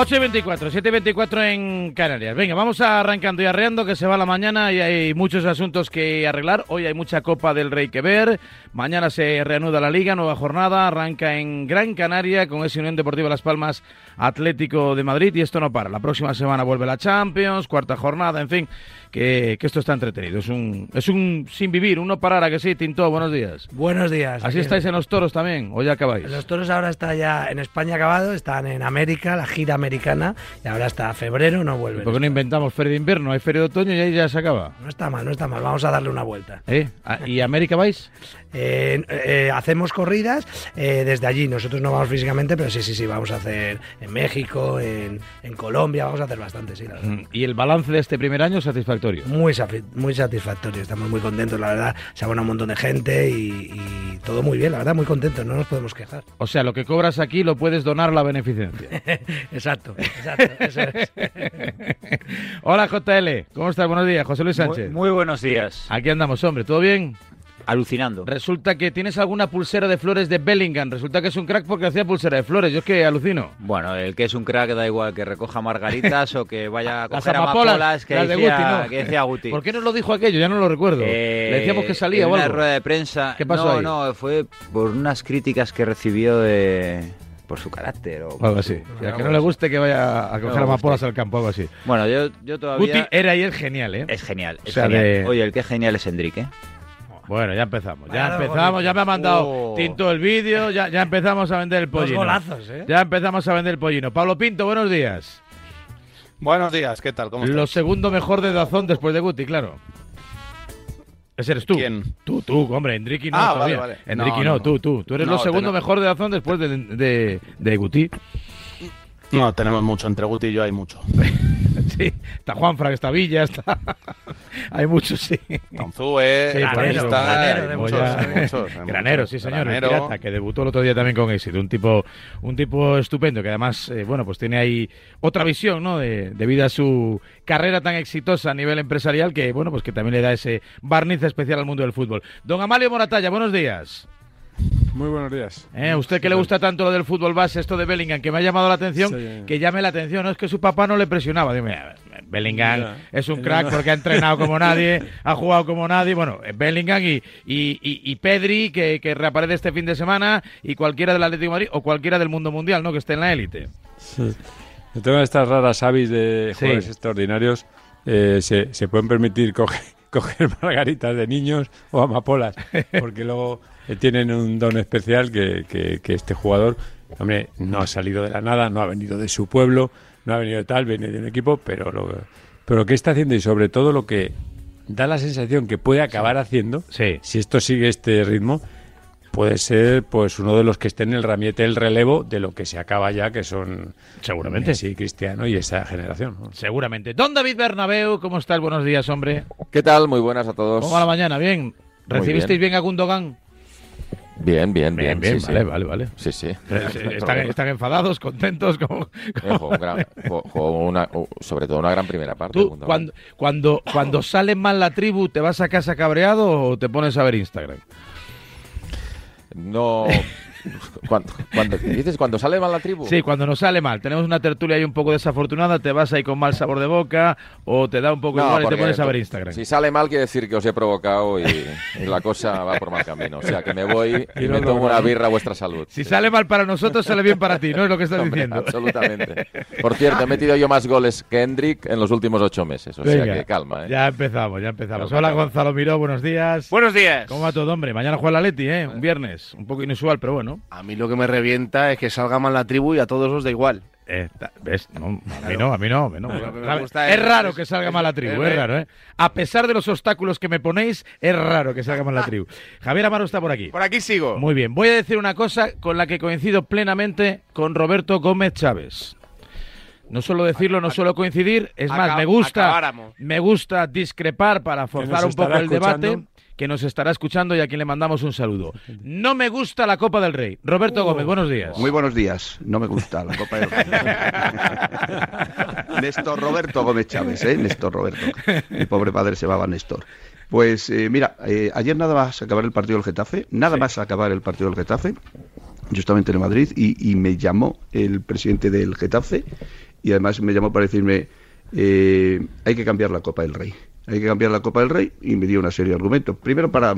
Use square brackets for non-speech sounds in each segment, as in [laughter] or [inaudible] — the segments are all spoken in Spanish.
8 y 24, 7 y 24 en Canarias. Venga, vamos arrancando y arreando que se va la mañana y hay muchos asuntos que arreglar. Hoy hay mucha Copa del Rey que ver. Mañana se reanuda la liga, nueva jornada. Arranca en Gran Canaria con ese Unión Deportiva Las Palmas Atlético de Madrid y esto no para. La próxima semana vuelve la Champions, cuarta jornada, en fin que, esto está entretenido. Es un, es un sin vivir, uno parar a que sí, Tinto, buenos días. Buenos días. ¿Así estáis en los toros también o ya acabáis? Los toros ahora está ya en España acabado, están en América, la gira americana, y ahora hasta febrero no vuelven. ¿Por qué no inventamos feria de invierno? Hay feria de otoño y ahí ya se acaba. No está mal, no está mal, vamos a darle una vuelta. ¿Eh? Ah, ¿Y América vais? Eh, eh, hacemos corridas eh, desde allí. Nosotros no vamos físicamente, pero sí, sí, sí, vamos a hacer en México, en, Colombia, vamos a hacer bastante, sí, mm, ¿Y el balance de este primer año satisfactorio? Muy, muy satisfactorio, estamos muy contentos, la verdad. Se ha un montón de gente y, todo muy bien, la verdad, muy contentos, no nos podemos quejar. O sea, lo que cobras aquí lo puedes donar a la beneficencia. [laughs] exacto, exacto, [laughs] Hola JL, ¿cómo estás? Buenos días, José Luis Sánchez. muy buenos días. Aquí andamos, hombre, ¿todo bien? Alucinando. Resulta que tienes alguna pulsera de flores de Bellingham. Resulta que es un crack porque hacía pulsera de flores. Yo es que alucino. Bueno, el que es un crack da igual que recoja margaritas o que vaya a [laughs] coger amapolas, que, decía, Guti, que decía Guti. ¿Por qué nos lo dijo aquello? Ya no lo recuerdo. Le decíamos que salía en o una rueda de prensa. ¿Qué pasó no, No, fue por unas críticas que recibió de por su carácter o algo así. que no le guste que vaya a coger amapolas al campo, algo así. Bueno, yo, yo todavía... Guti era y es genial, ¿eh? Es genial, es genial. Oye, el que es genial es Enrique. Bueno, ya empezamos, ya empezamos, ya me ha mandado oh. Tinto el vídeo, ya, ya empezamos a vender el pollino. golazos, ¿eh? Ya empezamos a vender el pollino. Pablo Pinto, buenos días. Buenos días, ¿qué tal? ¿Cómo estás? Lo segundo mejor de Dazón después de Guti, claro. Ese eres tú. ¿Quién? Tú, tú, hombre, Enrique no. Ah, vale, vale. Enrique no, tú, tú. Tú eres lo segundo mejor de Dazón después de, de, de Guti. No, tenemos mucho. Entre Guti y yo hay mucho. [laughs] sí, está Juanfra, está Villa, está... [laughs] hay muchos, sí. Tonzúe, sí, Granero, Granero, [laughs] muchos, Granero, sí señor, Granero. que debutó el otro día también con éxito. Un tipo, un tipo estupendo, que además, eh, bueno, pues tiene ahí otra visión, ¿no? De, debido a su carrera tan exitosa a nivel empresarial, que, bueno, pues que también le da ese barniz especial al mundo del fútbol. Don Amalio Moratalla, buenos días. Muy buenos días. ¿Eh? ¿Usted que le gusta tanto lo del fútbol base, esto de Bellingham, que me ha llamado la atención, que llame la atención? No es que su papá no le presionaba. Dime, Bellingham es un crack [laughs] porque ha entrenado como nadie, ha jugado como nadie. Bueno, Bellingham y, y, Pedri, que, reaparece este fin de semana, y cualquiera del Atlético de Madrid o cualquiera del mundo mundial, ¿no? Que esté en la élite. Sí. estas raras avis de jugadores extraordinarios. Eh, se, se pueden permitir coger, [laughs] coger margaritas de niños o amapolas, porque luego tienen un don especial que, que, este jugador, hombre, no ha salido de la nada, no ha venido de su pueblo, no ha venido de tal, viene de un equipo, pero lo, pero que está haciendo y sobre todo lo que da la sensación que puede acabar haciendo, si esto sigue este ritmo, puede ser pues uno de los que esté en el ramiete el relevo de lo que se acaba ya, que son seguramente sí Cristiano y esa generación. Seguramente. Don David Bernabeu, ¿cómo estás? Buenos días, hombre. ¿Qué tal? Muy buenas a todos. ¿Cómo va la mañana? Bien. ¿Recibisteis bien. bien a Gundogan? Bien, bien, bien. bien, vale, vale, vale. Sí, sí. ¿Están, enfadados, contentos? Como... sobre todo una gran primera parte. cuando, cuando, cuando sale mal la tribu, ¿te vas a casa cabreado o te pones a ver Instagram? No, cuando, cuando, dices cuando sale mal la tribu. Sí, cuando nos sale mal. Tenemos una tertulia ahí un poco desafortunada, te vas ahí con mal sabor de boca o te da un poco igual y te pones a ver Instagram. Si sale mal quiere decir que os he provocado y, [laughs] la cosa va por mal camino. O sea, que me voy [laughs] y me tomo una birra a vuestra salud. Si sale mal para nosotros, sale bien para ti, ¿no? Es lo que estás diciendo. Absolutamente. Por cierto, he [laughs] metido yo más goles que Hendrik en los últimos ocho meses. O sea, que calma, ¿eh? Ya empezamos, ya empezamos. Hola, Gonzalo Miró, buenos días. Buenos días. ¿Cómo va todo, hombre? Mañana juega la Leti, ¿eh? Un viernes. Un poco inusual, pero bueno. A mí lo que me revienta es que salga mal la tribu y a todos os da igual. Eh, ¿Ves? a mí no, a mí no. es raro que salga mal la tribu, es raro, ¿eh? A pesar de los obstáculos que me ponéis, es raro que salga mal la tribu. [laughs] Javier Amaro está por aquí. Por aquí sigo. Muy bien, voy a decir una cosa con la que coincido plenamente con Roberto Gómez Chávez. No suelo decirlo, no suelo coincidir. Es más, me gusta, me gusta discrepar para forzar un poco el debate que nos estará escuchando y a quien le mandamos un saludo. No me gusta la Copa del Rey. Roberto Gómez, buenos días. Muy buenos días. No me gusta la Copa del Rey. [laughs] Néstor Roberto Gómez Chávez, ¿eh? Néstor Roberto. Mi pobre padre se llamaba Néstor. Pues eh, mira, eh, ayer nada más acabar el partido del Getafe, nada más acabar el partido del Getafe, yo estaba en Madrid y, y me llamó el presidente del Getafe y además me llamó para decirme, eh, hay que cambiar la Copa del Rey hay que cambiar la Copa del Rey y me dio una serie de argumentos. Primero para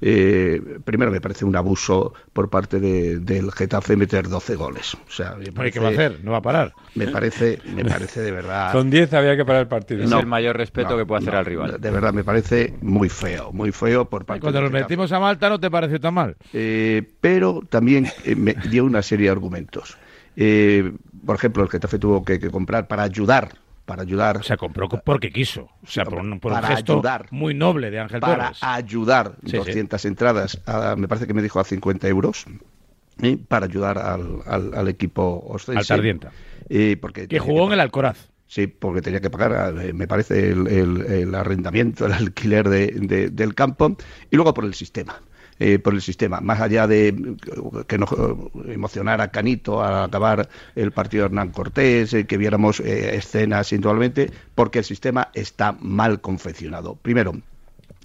eh, primero me parece un abuso por parte del Getafe meter 12 goles. O sea, ¿Qué va a hacer? ¿No va a parar? Me parece, me parece de verdad. Con 10 había que parar el partido. Es el mayor respeto que puede hacer al rival. De verdad, me parece muy feo, muy feo por parte Cuando nos metimos a Malta no te pareció tan mal. Eh, pero también eh, me dio una serie de argumentos. por ejemplo, el Getafe tuvo que comprar para ayudar para ayudar. O sea, compró porque quiso. O sea, por un, gesto ayudar, muy noble de Ángel para ayudar 200 entradas, me parece que me dijo a 50 euros, para ayudar al, al, equipo ostense. Al Tardienta. porque que jugó en el Alcoraz. Sí, porque tenía que pagar, eh, me parece, el, el, arrendamiento, el alquiler de, del campo y luego por el sistema. Eh, por el sistema. Más allá de que nos eh, emocionara Canito al acabar el partido de Hernán Cortés, eh, que viéramos escenas indudablemente, porque el sistema está mal confeccionado. Primero,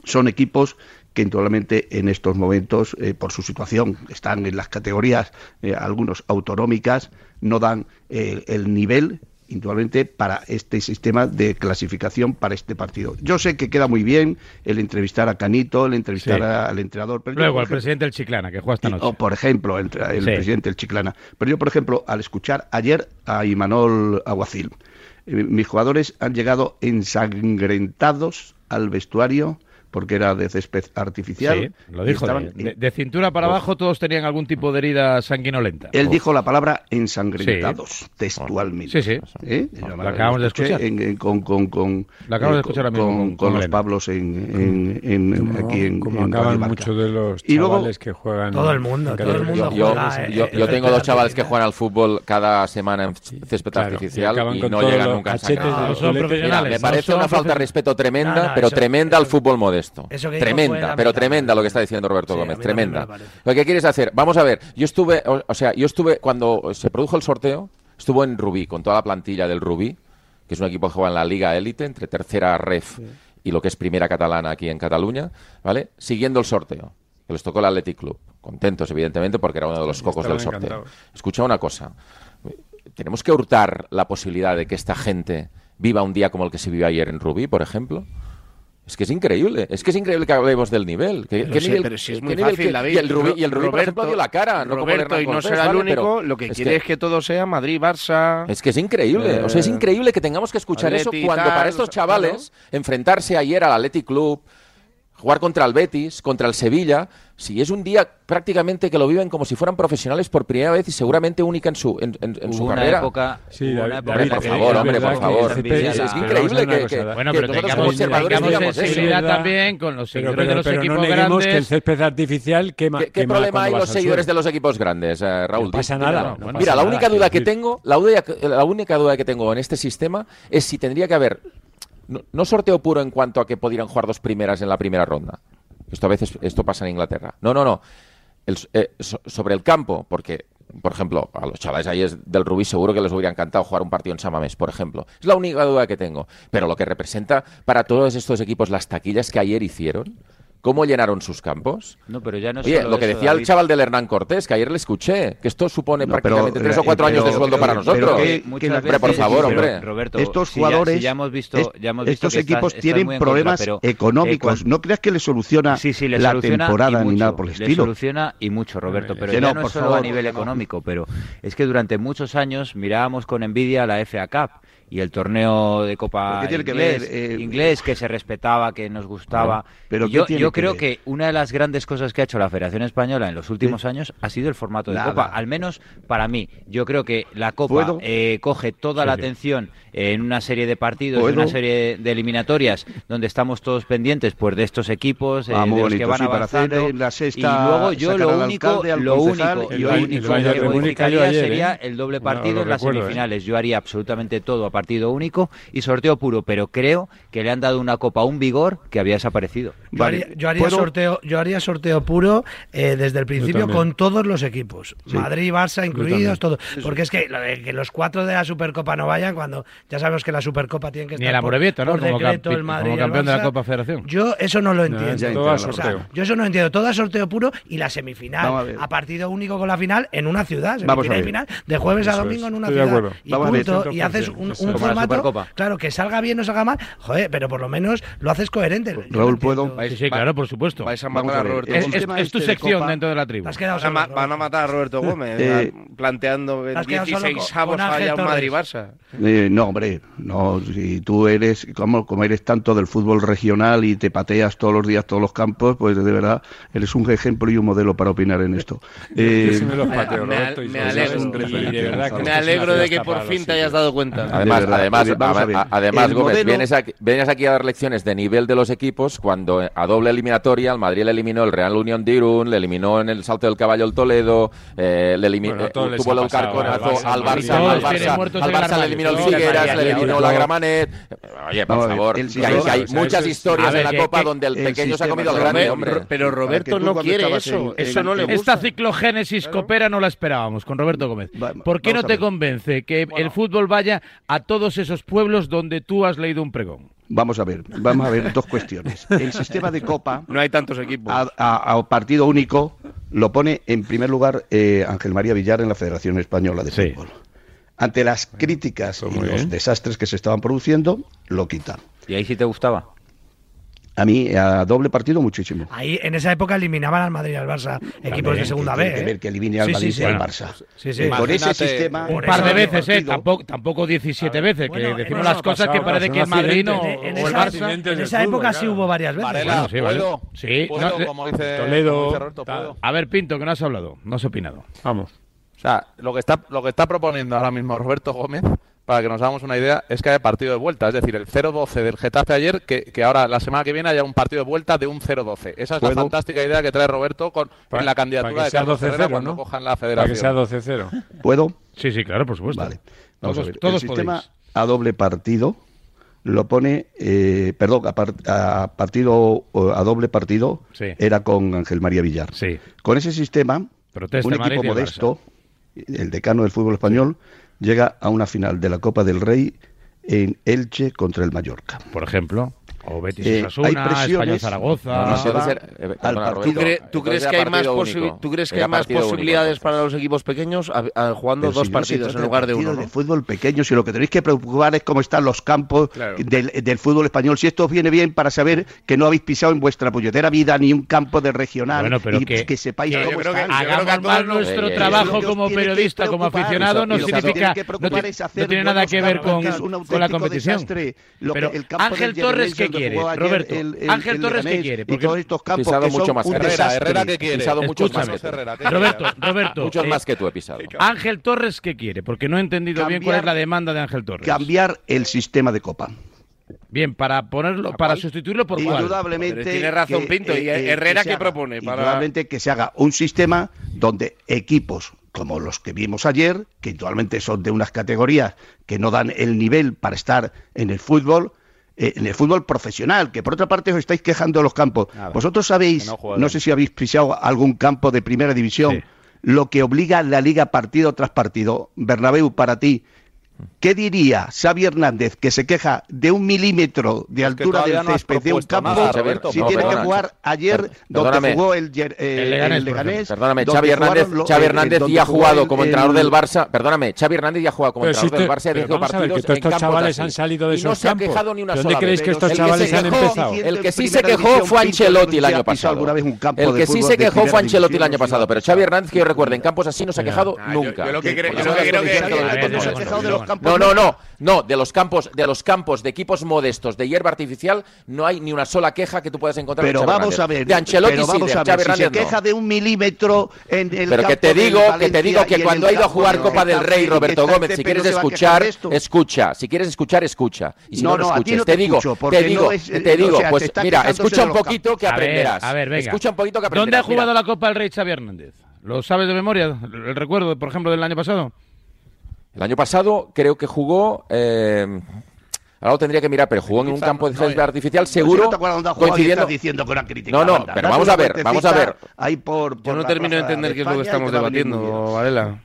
son equipos que indudablemente en estos momentos, por su situación, están en las categorías, algunos autonómicas, no dan el nivel indudablemente para este sistema de clasificación para este partido. Yo sé que queda muy bien el entrevistar a Canito, el entrevistar al entrenador. Pero Luego al presidente del Chiclana, que juega esta noche. O, por ejemplo, el, presidente del Chiclana. Pero yo, por ejemplo, al escuchar ayer a Imanol Aguacil, eh, mis jugadores han llegado ensangrentados al vestuario porque era de césped artificial. Sí, lo dijo. De, cintura para abajo todos tenían algún tipo de herida sanguinolenta. Él dijo la palabra ensangrentados, textualmente. Sí, sí. ¿Eh? Lo acabamos de escuchar. con, con, con, acabamos de escuchar con, con, los Pablos en, en, aquí en Como acaban muchos de los chavales que juegan. Todo el mundo, todo el mundo yo, yo, yo, tengo dos chavales que juegan al fútbol cada semana en césped artificial y, no llegan nunca a Me parece una falta de respeto tremenda, pero tremenda al fútbol tremenda, pero tremenda lo que está diciendo Roberto Gómez, tremenda. Lo que quieres hacer, vamos a ver, yo estuve, o, sea, yo estuve cuando se produjo el sorteo, estuvo en Rubí, con toda la plantilla del Rubí, que es un equipo que juega en la Liga Élite, entre tercera ref y lo que es primera catalana aquí en Cataluña, ¿vale? Siguiendo el sorteo, que les tocó el Athletic Club. Contentos, evidentemente, porque era uno de los cocos del sorteo. Escucha una cosa, tenemos que hurtar la posibilidad de que esta gente viva un día como el que se vivió ayer en Rubí, por ejemplo. Es que es increíble, es que es increíble que hablemos del nivel. ¿Qué, nivel, pero si es muy fácil, David. Y el Rubí, y el Rubí por ejemplo, dio la cara. No Roberto, y no será el único, lo que quiere es que todo sea Madrid, Barça... Es que es increíble, o sea, es eh, increíble que tengamos que escuchar eso cuando para estos chavales enfrentarse ayer al Athletic Club, jugar contra el Betis, contra el Sevilla, si es un día prácticamente que lo viven como si fueran profesionales por primera vez y seguramente única en su, en, en, su carrera. Época, sí, una época por favor, hombre, por favor. Es, es increíble que, que, bueno, pero que tengamos, observadores tengamos sensibilidad también con los seguidores de los pero equipos no grandes. que el césped artificial quema. ¿Qué, qué problema hay los seguidores de los equipos grandes, eh, Raúl? No pasa nada. Mira, la única duda que tengo, la única duda que tengo en este sistema es si tendría que haber no sorteo puro en cuanto a que pudieran jugar dos primeras en la primera ronda esto a veces esto pasa en Inglaterra. No, no, no. Eh, sobre el campo, porque, por ejemplo, a los chavales ahí del Rubí seguro que les hubiera encantado jugar un partido en Samamés, por ejemplo. Es la única duda que tengo. Pero lo que representa para todos estos equipos las taquillas que ayer hicieron, cómo llenaron sus campos. No, pero ya no Oye, lo que decía el chaval del Hernán Cortés, que ayer le escuché, que esto supone prácticamente tres o cuatro años de sueldo para nosotros. hombre, por favor, hombre. Roberto, estos jugadores, ya, hemos visto, ya hemos visto estos equipos tienen problemas económicos. no creas que les soluciona la temporada ni nada por el estilo. Le soluciona y mucho, Roberto, pero ya no, es solo a nivel económico, pero es que durante muchos años mirábamos con envidia la FA Cup y el torneo de Copa inglés, que inglés, que se respetaba, que nos gustaba. pero yo, yo creo que, una de las grandes cosas que ha hecho la Federación Española en los últimos años ha sido el formato de Copa, al menos para mí. Yo creo que la Copa eh, coge toda la atención en una serie de partidos, en una serie de eliminatorias, donde estamos todos pendientes pues de estos equipos, eh, ah, de los que van avanzando. y luego yo lo único, lo único, lo único que modificaría sería ¿eh? el doble partido en las semifinales. Yo haría absolutamente todo a partido único y sorteo puro, pero creo que le han dado una copa un vigor que había desaparecido. Yo haría, sorteo, yo haría sorteo puro eh, desde el principio con todos los equipos, Madrid, Barça incluidos, todos, porque es que, que los cuatro de la Supercopa no vayan cuando ya sabemos que la Supercopa tiene que estar Ni el por, ¿no? Por decreto, el Madrid como campeón de la Copa Federación. Yo eso no lo entiendo. yo eso no entiendo. Todo a sorteo puro y la semifinal a, partido único con la final en una ciudad. Semifinal y final de jueves a domingo en una ciudad. Y, y haces un, formato, claro, que salga bien o salga mal, joder, pero por lo menos lo haces coherente. Raúl, ¿puedo? Sí, sí, claro, por supuesto. Vais a matar a Roberto Es, es, tu sección dentro de la tribu. Van a matar a Roberto Gómez, eh, planteando que 16 avos haya un Madrid-Barça. Eh, no, hombre, no, si tú eres, como, como eres tanto del fútbol regional y te pateas todos los días todos los campos, pues de verdad eres un ejemplo y un modelo para opinar en esto. [laughs] Eh, me, alegro, de que por fin te hayas dado cuenta. Además, además, además Gómez, vienes aquí, vienes aquí a dar lecciones de nivel de los equipos cuando a doble eliminatoria el Madrid le eliminó el Real Unión de Irún, le eliminó en el salto del caballo el Toledo, eh, le eliminó, tuvo el carconazo al Barça, al Barça, al Barça le eliminó el Le eliminó la Gramanet. Oye, por favor, hay, muchas historias en la Copa donde el pequeño se ha comido al grande, hombre. Pero Roberto no quiere eso, eso no le gusta. Esta ciclogénesis copera no la esperábamos con Roberto Gómez. ¿Por qué no te convence que el fútbol vaya a todos esos pueblos donde tú has leído un pregón? Vamos a ver, vamos a ver dos cuestiones. El sistema de Copa. [laughs] No hay tantos equipos. A, partido único lo pone en primer lugar eh, Ángel María Villar en la Federación Española de Fútbol. Ante las críticas y los desastres que se estaban produciendo, lo quitan. ¿Y ahí sí te gustaba? A mí, a doble partido, muchísimo. Ahí, en esa época eliminaban al Madrid y al Barça, equipos de segunda B. Que, ver que elimine al Madrid y al Barça. Sí, sí. Con ese sistema. Un par de veces, ¿eh? Tampoco, tampoco 17 veces, que decimos las cosas que parece que el Madrid no, o el Barça. En esa época sí hubo varias veces. Varela, sí, ¿puedo? Sí. ¿Puedo, como dice, Toledo. A ver, Pinto, que no has hablado, no has opinado. Vamos. Sea, lo que está, lo que está proponiendo ahora mismo Roberto Gómez para que nos hagamos una idea, es que haya partido de vuelta. Es decir, el 0-12 del Getafe ayer, que, que, ahora la semana que viene haya un partido de vuelta de un 0-12. Esa es la fantástica idea que trae Roberto con en la candidatura de Carlos Herrera cuando cojan la federación. Para que sea 12-0. ¿Puedo? Sí, sí, claro, por supuesto. Vale. Vamos todos, a ver. Todos el sistema a doble partido lo pone, eh, perdón, a, partido a doble partido era con Ángel María Villar. Sí. Con ese sistema, un equipo modesto, el decano del fútbol español, llega a una final de la Copa del Rey en Elche contra el Mallorca. Por ejemplo. O Betis eh, Osasuna, Español Zaragoza. Eh, ¿Tú, crees que hay más, ¿tú crees que hay más posibilidades para los equipos pequeños jugando dos partidos en lugar de uno? de fútbol pequeño, si lo que tenéis que preocupar es cómo están los campos del, fútbol español. Si esto os viene bien para saber que no habéis pisado en vuestra puñetera vida ni un campo de regional y que, sepáis cómo están. Hagamos mal nuestro trabajo como periodista, como aficionado, no significa no tiene nada que ver con la competición. Pero Ángel Torres, ¿qué quiere, Roberto? Ángel Torres, ¿qué quiere? Porque todos estos campos pisado mucho más Herrera, Herrera, ¿qué quiere? Pisado muchos más que Herrera. Roberto, [laughs] Roberto. Muchos más que tú he pisado. Ángel Torres, ¿qué quiere? Porque no he entendido bien cuál es la demanda de Ángel Torres. Cambiar el sistema de Copa. Bien, para ponerlo, para sustituirlo por Indudablemente. Tiene razón Pinto. ¿Y Herrera qué propone? Para... Indudablemente que se haga un sistema donde equipos como los que vimos ayer, que actualmente son de unas categorías que no dan el nivel para estar en el fútbol, eh, en el fútbol profesional, que por otra parte os estáis quejando de los campos. Vosotros sabéis, no, sé si habéis pisado algún campo de primera división, lo que obliga la liga partido tras partido. Bernabéu, para ti, ¿Qué diría Xavi Hernández que se queja de un milímetro de altura del césped de un campo si tiene que jugar ayer donde jugó el, Leganés? Perdóname, Xavi Hernández, Xavi Hernández ya ha jugado como entrenador del Barça. Perdóname, Xavi Hernández ya ha jugado como entrenador del Barça de partidos que estos chavales han salido de esos campos. ¿Dónde creéis que estos chavales han empezado? El que sí se quejó fue Ancelotti el año pasado. El que sí se quejó fue Ancelotti el año pasado, pero Xavi Hernández que yo recuerdo en campos así no se ha quejado nunca. Yo lo que creo que no, no, no, no, de los campos, de los campos de equipos modestos de hierba artificial no hay ni una sola queja que tú puedas encontrar. Pero vamos a ver, de Ancelotti pero vamos a ver, si se queja de un milímetro en el Pero que te digo, que te digo que cuando ha ido a jugar Copa del Rey Roberto Gómez, si quieres escuchar, escucha, si quieres escuchar, escucha. Y si no, no, escuches, te digo, te digo, te digo, pues mira, escucha un poquito que aprenderás. A ver, venga. Escucha un poquito que aprenderás. ¿Dónde ha jugado la Copa del Rey Xavi Hernández? ¿Lo sabes de memoria? ¿El recuerdo, por ejemplo, del año pasado? El año pasado creo que jugó. Eh, ahora lo tendría que mirar, pero jugó en un campo de césped artificial seguro. No coincidiendo. diciendo que no, no, pero vamos a ver, vamos a ver. Yo no termino de entender qué es lo que estamos debatiendo, Varela.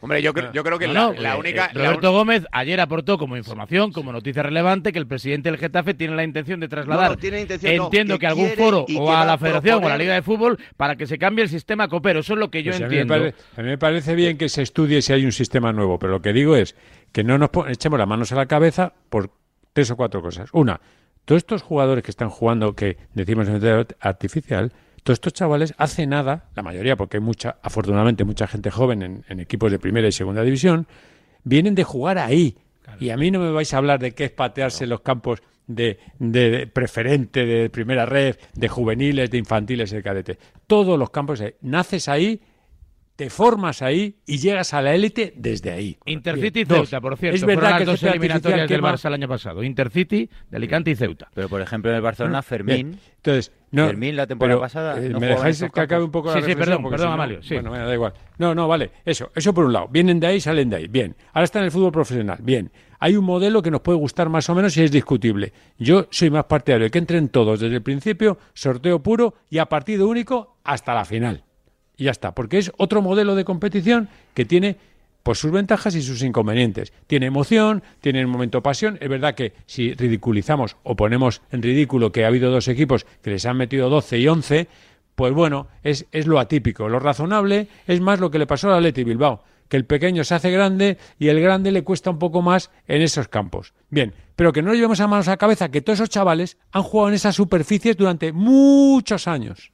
Hombre, yo, creo, yo creo que la, eh, única. Eh, Roberto Gómez ayer aportó como información, como noticia relevante, que el presidente del Getafe tiene la intención de trasladar. entiendo que, algún foro o a la Federación o a la Liga de Fútbol para que se cambie el sistema copero. Eso es lo que yo pues entiendo. A mí, a mí, me parece bien que se estudie si hay un sistema nuevo, pero lo que digo es que no nos echemos las manos a la cabeza por tres o cuatro cosas. Una, todos estos jugadores que están jugando, que decimos en artificial, todos estos chavales hace nada, la mayoría, porque hay mucha, afortunadamente, mucha gente joven en, equipos de primera y segunda división, vienen de jugar ahí. Y a mí no me vais a hablar de qué es patearse los campos de, de, preferente, de primera red, de juveniles, de infantiles, de cadete. Todos los campos, naces ahí te formas ahí y llegas a la élite desde ahí. Intercity y Ceuta, por cierto. Es verdad que dos eliminatorias del Barça el año pasado. Intercity, de Alicante y Ceuta. Pero, por ejemplo, en el Barcelona, Fermín... Entonces, no, Fermín la temporada pasada... Eh, ¿Me dejáis que acabe un poco la Sí, sí, perdón, perdón, Amalio. Sí. Bueno, da igual. No, no, vale. Eso, eso por un lado. Vienen de ahí, salen de ahí. Bien. Ahora está en el fútbol profesional. Bien. Hay un modelo que nos puede gustar más o menos y es discutible. Yo soy más partidario de que entren todos desde el principio, sorteo puro y a partido único hasta la final y ya está, porque es otro modelo de competición que tiene pues sus ventajas y sus inconvenientes. Tiene emoción, tiene un momento pasión. Es verdad que si ridiculizamos o ponemos en ridículo que ha habido dos equipos que les han metido 12 y 11, pues bueno, es, es lo atípico. Lo razonable es más lo que le pasó a Leti Bilbao, que el pequeño se hace grande y el grande le cuesta un poco más en esos campos. Bien, pero que no llevemos a manos a la cabeza que todos esos chavales han jugado en esas superficies durante muchos años.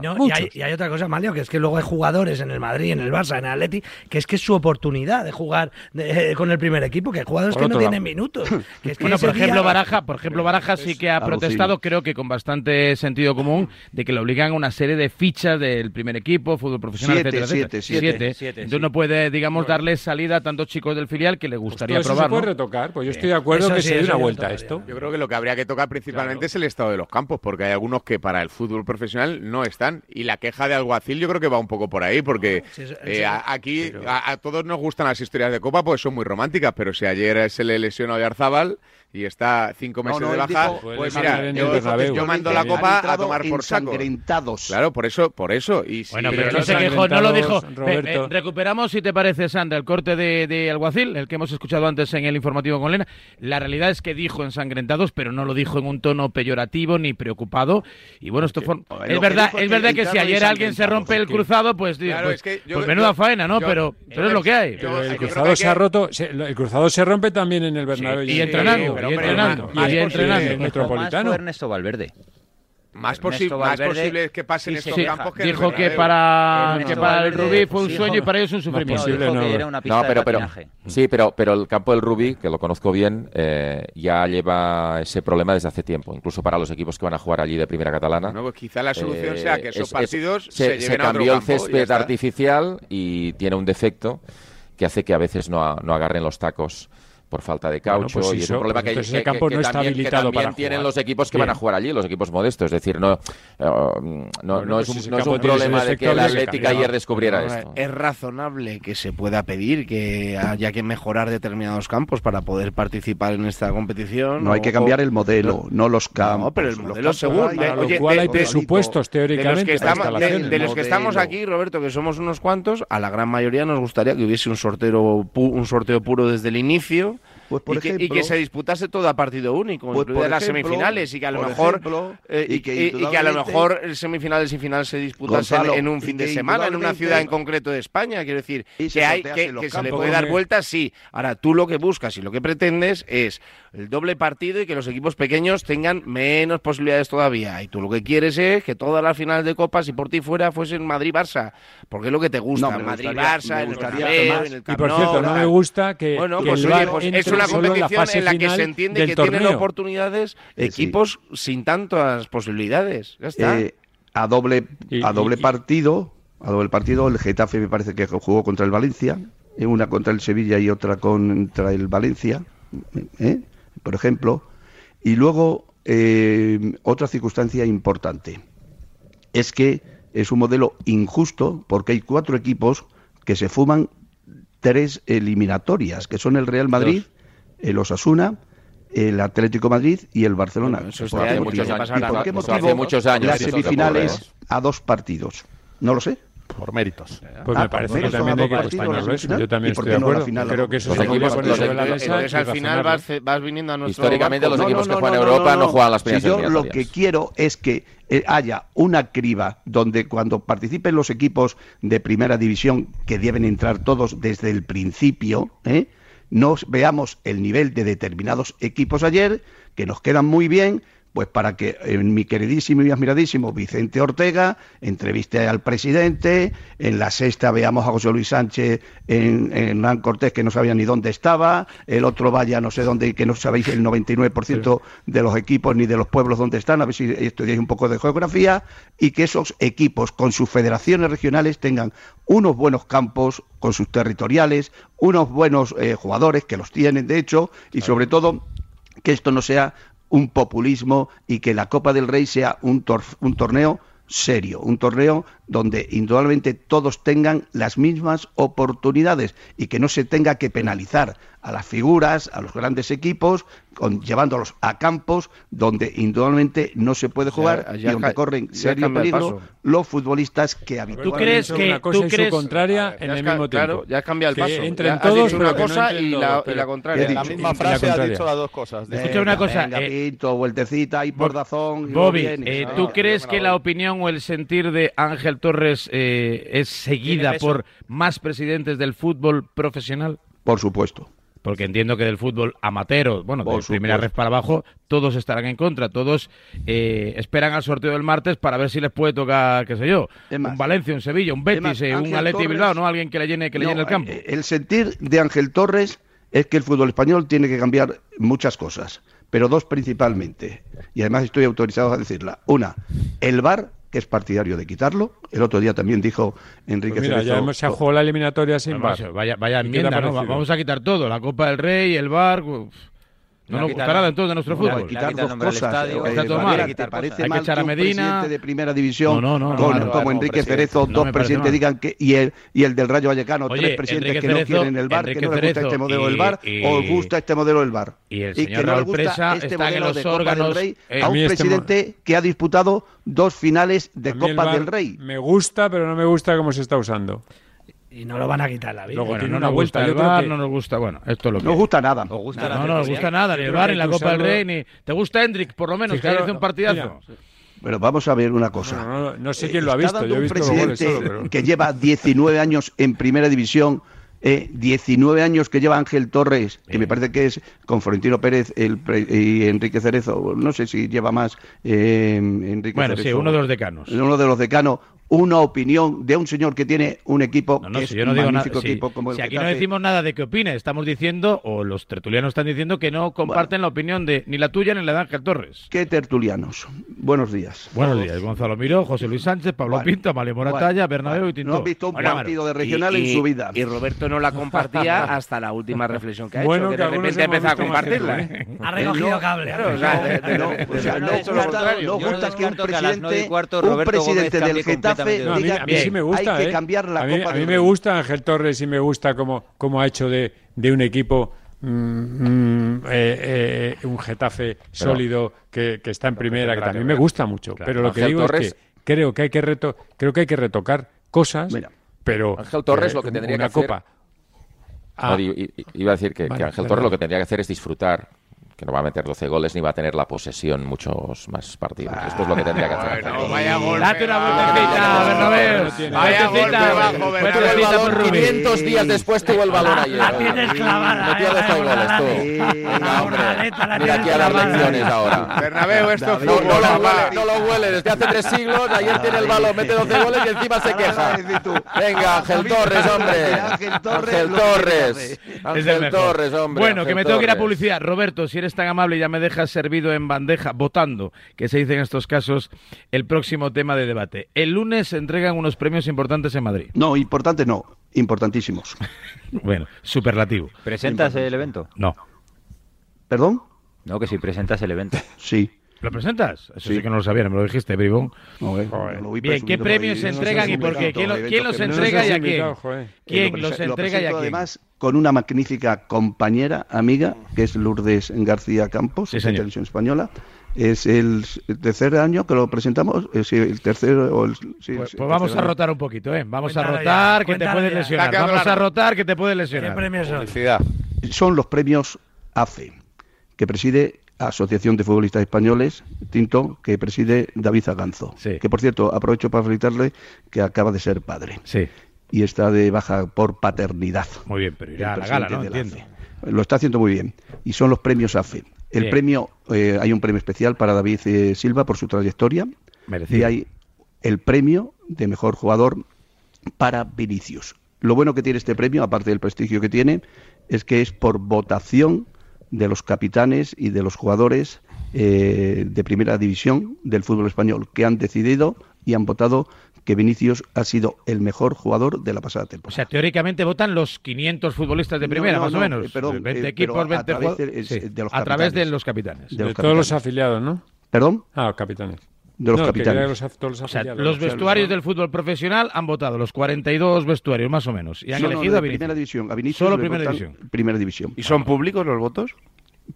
Y, hay, otra cosa, Malio, que es que luego hay jugadores en el Madrid, en el Barça, en el Atleti, que es que es su oportunidad de jugar eh, con el primer equipo, que hay jugadores que no tienen minutos. [laughs] bueno, por ejemplo, Baraja, por ejemplo, Baraja sí que ha protestado, creo que con bastante sentido común, de que le obligan a una serie de fichas del primer equipo, fútbol profesional, etcétera, siete, Siete, siete. Entonces no puede, digamos, darle salida a tantos chicos del filial que le gustaría pues probar. se puede retocar, pues yo estoy de acuerdo que se dé una vuelta a esto. Yo creo que lo que habría que tocar principalmente es el estado de los campos, porque hay algunos que para el fútbol profesional no están. Y la queja de alguacil yo creo que va un poco por ahí, porque eh, aquí a, todos nos gustan las historias de Copa, pues son muy románticas, pero si ayer se le lesionó a Arzabal y está cinco meses de baja, pues mira, yo, mando la copa a tomar por saco. Claro, por eso, por eso. Y bueno, pero no se quejó, no lo dijo. recuperamos, si te parece, Sandra, el corte de, Alguacil, el que hemos escuchado antes en el informativo con Lena. La realidad es que dijo ensangrentados, pero no lo dijo en un tono peyorativo ni preocupado. Y bueno, esto fue... Es verdad, es verdad que si ayer alguien se rompe el cruzado, pues, pues, pues, menuda faena, ¿no? pero, pero es lo que hay. el cruzado se ha roto, el cruzado se rompe también en el Bernabéu. y entrenando y entrenando. y entrenando. Metropolitano. Ernesto Valverde. Más, posible que pasen estos campos que Dijo que para, que para el Rubí fue un sueño y para ellos un sufrimiento. No, pero, pero, sí, pero, pero el campo del Rubí, que lo conozco bien, eh, ya lleva ese problema desde hace tiempo, incluso para los equipos que van a jugar allí de Primera Catalana. Pues quizá la solución sea que esos partidos se, se, cambió el césped artificial y tiene un defecto que hace que a veces no, no agarren los tacos por falta de caucho pues y es un problema que, ese campo no está también, habilitado también tienen los equipos que van a jugar allí, los equipos modestos. Es decir, no, eh, no, no, es pues un, no es un problema de que la Atlética ayer descubriera esto. Es razonable que se pueda pedir que haya que mejorar determinados campos para poder participar en esta competición. No hay que cambiar el modelo, no, los campos. No, pero el modelo según. lo cual hay presupuestos teóricamente. De los que estamos aquí, Roberto, que somos unos cuantos, a la gran mayoría nos gustaría que hubiese un sorteo, un sorteo puro desde el inicio pues y, que, se disputase todo a partido único, pues incluidas las semifinales y que a lo mejor eh, y, que, a lo mejor semifinales y finales se disputasen en un fin de semana en una ciudad en concreto de España, quiero decir, que hay que, se le puede dar vueltas, sí. Ahora tú lo que buscas y lo que pretendes es el doble partido y que los equipos pequeños tengan menos posibilidades todavía. Y tú lo que quieres es que todas las finales de Copa, si por ti fuera, fuesen Madrid-Barça. Porque es lo que te gusta. Madrid-Barça, en el Y por cierto, no me gusta que, bueno, pues, pues es una competición en la, que se entiende que tienen oportunidades equipos sin tantas posibilidades. Ya está. Eh, a doble, a doble partido, a doble partido, el Getafe me parece que jugó contra el Valencia, eh, una contra el Sevilla y otra contra el Valencia. ¿eh? Por ejemplo. Y luego, eh, otra circunstancia importante es que es un modelo injusto porque hay cuatro equipos que se fuman tres eliminatorias, que son el Real Madrid, el Osasuna, el Atlético Madrid y el Barcelona. eso hace muchos años. muchos años. Las semifinales a dos partidos. No lo sé por méritos. Pues me ah, parece que también hay que eso. Yo también estoy de acuerdo. Creo que eso poner sobre la mesa. al final vas, vas, viniendo a nuestro Históricamente los equipos que juegan en Europa no juegan las primeras si Yo lo que quiero es que eh, haya una criba donde cuando participen los equipos de primera división, que deben entrar todos desde el principio, ¿eh? nos veamos el nivel de determinados equipos ayer, que nos quedan muy bien, pues para que en eh, mi queridísimo y admiradísimo Vicente Ortega entreviste al presidente, en la sexta veamos a José Luis Sánchez en, en Cortés que no sabía ni dónde estaba, el otro vaya no sé dónde, que no sabéis el 99% de los equipos ni de los pueblos donde están, a ver si estudiáis un poco de geografía, y que esos equipos con sus federaciones regionales tengan unos buenos campos con sus territoriales, unos buenos eh, jugadores que los tienen de hecho, y sobre todo que esto no sea un populismo y que la Copa del Rey sea un, un torneo serio, un torneo donde indudablemente todos tengan las mismas oportunidades y que no se tenga que penalizar a las figuras, a los grandes equipos, con, llevándolos a campos donde indudablemente no se puede jugar y donde corren serio peligro los futbolistas que habitualmente ¿Tú crees que una cosa y contraria en el mismo tiempo? ya cambia el paso. Entren todos, una cosa y, la, contraria. la misma frase ha dicho las dos cosas. Escucha una cosa. Venga, eh, vueltecita y por dazón. Bobby, eh, ¿tú crees que la opinión o el sentir de Ángel Torres eh, es seguida por más presidentes del fútbol profesional? Por supuesto porque entiendo que del fútbol amateur, bueno, de primera red para abajo, todos estarán en contra, todos eh, esperan al sorteo del martes para ver si les puede tocar, qué sé yo, un Valencia, un Sevilla, un Betis, eh, un Atleti Bilbao, ¿no? Alguien que le llene, que le llene el campo. Eh, el sentir de Ángel Torres es que el fútbol español tiene que cambiar muchas cosas, pero dos principalmente, y además estoy autorizado a decirla. Una, el VAR que es partidario de quitarlo. El otro día también dijo Enrique pues mira, ya hemos, se jugado la eliminatoria sin VAR. Vaya, vaya enmienda, ¿no? Vamos a quitar todo, la Copa del Rey, el VAR... No nos gustará nada entonces de nuestro fútbol. Quitar dos cosas. Está todo mal. ¿Te parece mal que un presidente de primera división como Enrique Cerezo, dos presidentes digan que y el y el del Rayo Vallecano, tres presidentes que no quieren el bar, que no les gusta este modelo del bar, o os gusta este modelo del bar. Y, que no les gusta este modelo de Copa del Rey a un este presidente que ha disputado dos finales de Copa del Rey. Me gusta, pero no me gusta cómo se está usando y no lo van a quitar la vida. Luego una vuelta el bar, no nos gusta, bueno, esto es lo que No gusta nada. No, gusta no, no, nos gusta nada, ni el bar, ni la Copa del Rey, ni... ¿Te gusta Hendrik, por lo menos, que hace un partidazo? Bueno, vamos a ver una cosa. No, sé quién lo ha visto, yo he visto un presidente que lleva 19 años en primera división eh, 19 años que lleva Ángel Torres, que me parece que es con Florentino Pérez el y Enrique Cerezo, no sé si lleva más eh, Enrique Bueno, sí, uno de los decanos. Uno de los decanos, una opinión de un señor que tiene un equipo que es yo no un digo magnífico equipo como el Si aquí no decimos nada de qué opine, estamos diciendo, o los tertulianos están diciendo que no comparten la opinión de ni la tuya ni la de Ángel Torres. ¿Qué tertulianos? Buenos días. Buenos días. Gonzalo Miró, José Luis Sánchez, Pablo Pinto, Amalia Moratalla, Bernabéu y Tinto. No ha visto un partido de regional en su vida. Y Roberto no la compartía hasta la última reflexión que ha hecho, que, de repente empezó a compartirla. ¿eh? Ha recogido cable. no gusta que un presidente, un presidente del Getafe diga sí me gusta. Hay que ¿eh? cambiar la a mí, Copa a mí me gusta Ángel Torres y me gusta cómo, cómo ha hecho de, de un equipo mm, mm, eh, eh, un Getafe sólido que, que, está en primera, que también me gusta mucho. Pero lo que digo es que creo que hay que reto, creo que hay que retocar cosas, pero Ángel Torres lo que tendría una que copa Ah. iba a decir que, que Ángel Torres lo que tendría que hacer es disfrutar que no va a meter 12 goles ni va a tener la posesión muchos más partidos. Esto es lo que tendría que hacer. Bueno, vaya gol. Date una vueltecita, Bernabéu. Vaya vueltecita bajo, Bernabéu. 500 días después tuvo el balón ayer. La tienes clavada. Metió 12 goles tú. Venga, hombre. Mira aquí a dar lecciones ahora. Bernabéu, esto no, no, lo huele, no lo huele. Desde hace tres siglos, ayer tiene el balón, mete 12 goles y encima se queja. Venga, Ángel Torres, hombre. Ángel Torres. Ángel Torres, hombre. Bueno, que me tengo que ir a publicidad. Roberto, si eres tan amable y ya me dejas servido en bandeja, votando, que se dice en estos casos, el próximo tema de debate. El lunes se entregan unos premios importantes en Madrid. No, importantes no, importantísimos. [laughs] bueno, superlativo. ¿Presentas el evento? No. ¿Perdón? No, que si presentas el evento. Sí. ¿Lo presentas? Eso sí, que no lo sabía, me lo dijiste, Bribón. Bien, ¿qué premios se entregan y por qué? ¿Quién, los entrega y a quién? ¿Quién los entrega y a quién? Además, con una magnífica compañera, amiga, que es Lourdes García Campos, de Televisión Española. Es el tercer año que lo presentamos, es el tercero o el, pues, pues vamos a rotar un poquito, ¿eh? Vamos a rotar que te puedes lesionar. Vamos a rotar que te puedes lesionar. ¿Qué premios son? Son los premios AFE, que preside Asociación de Futbolistas Españoles, Tinto, que preside David Aganzo. Que, por cierto, aprovecho para felicitarle que acaba de ser padre. Sí. Y está de baja por paternidad. Muy bien, pero irá a la gala, ¿no? Entiendo. Lo está haciendo muy bien. Y son los premios AFE. El premio, eh, hay un premio especial para David eh, Silva por su trayectoria. Merecido. Y hay el premio de mejor jugador para Vinicius. Lo bueno que tiene este premio, aparte del prestigio que tiene, es que es por votación de los capitanes y de los jugadores eh, de primera división del fútbol español, que han decidido y han votado que Vinicius ha sido el mejor jugador de la pasada temporada. O sea, teóricamente votan los 500 futbolistas de primera, más o menos. Perdón, 20 eh, equipos, 20 jugadores. a través de los capitanes. De, todos los afiliados, ¿no? ¿Perdón? Ah, capitanes de los capitanes. Los, vestuarios del fútbol profesional han votado, los 42 vestuarios más o menos, y han elegido a Vinicius. Primera división, a Vinicius Solo primera división. Primera división. ¿Y son públicos los votos?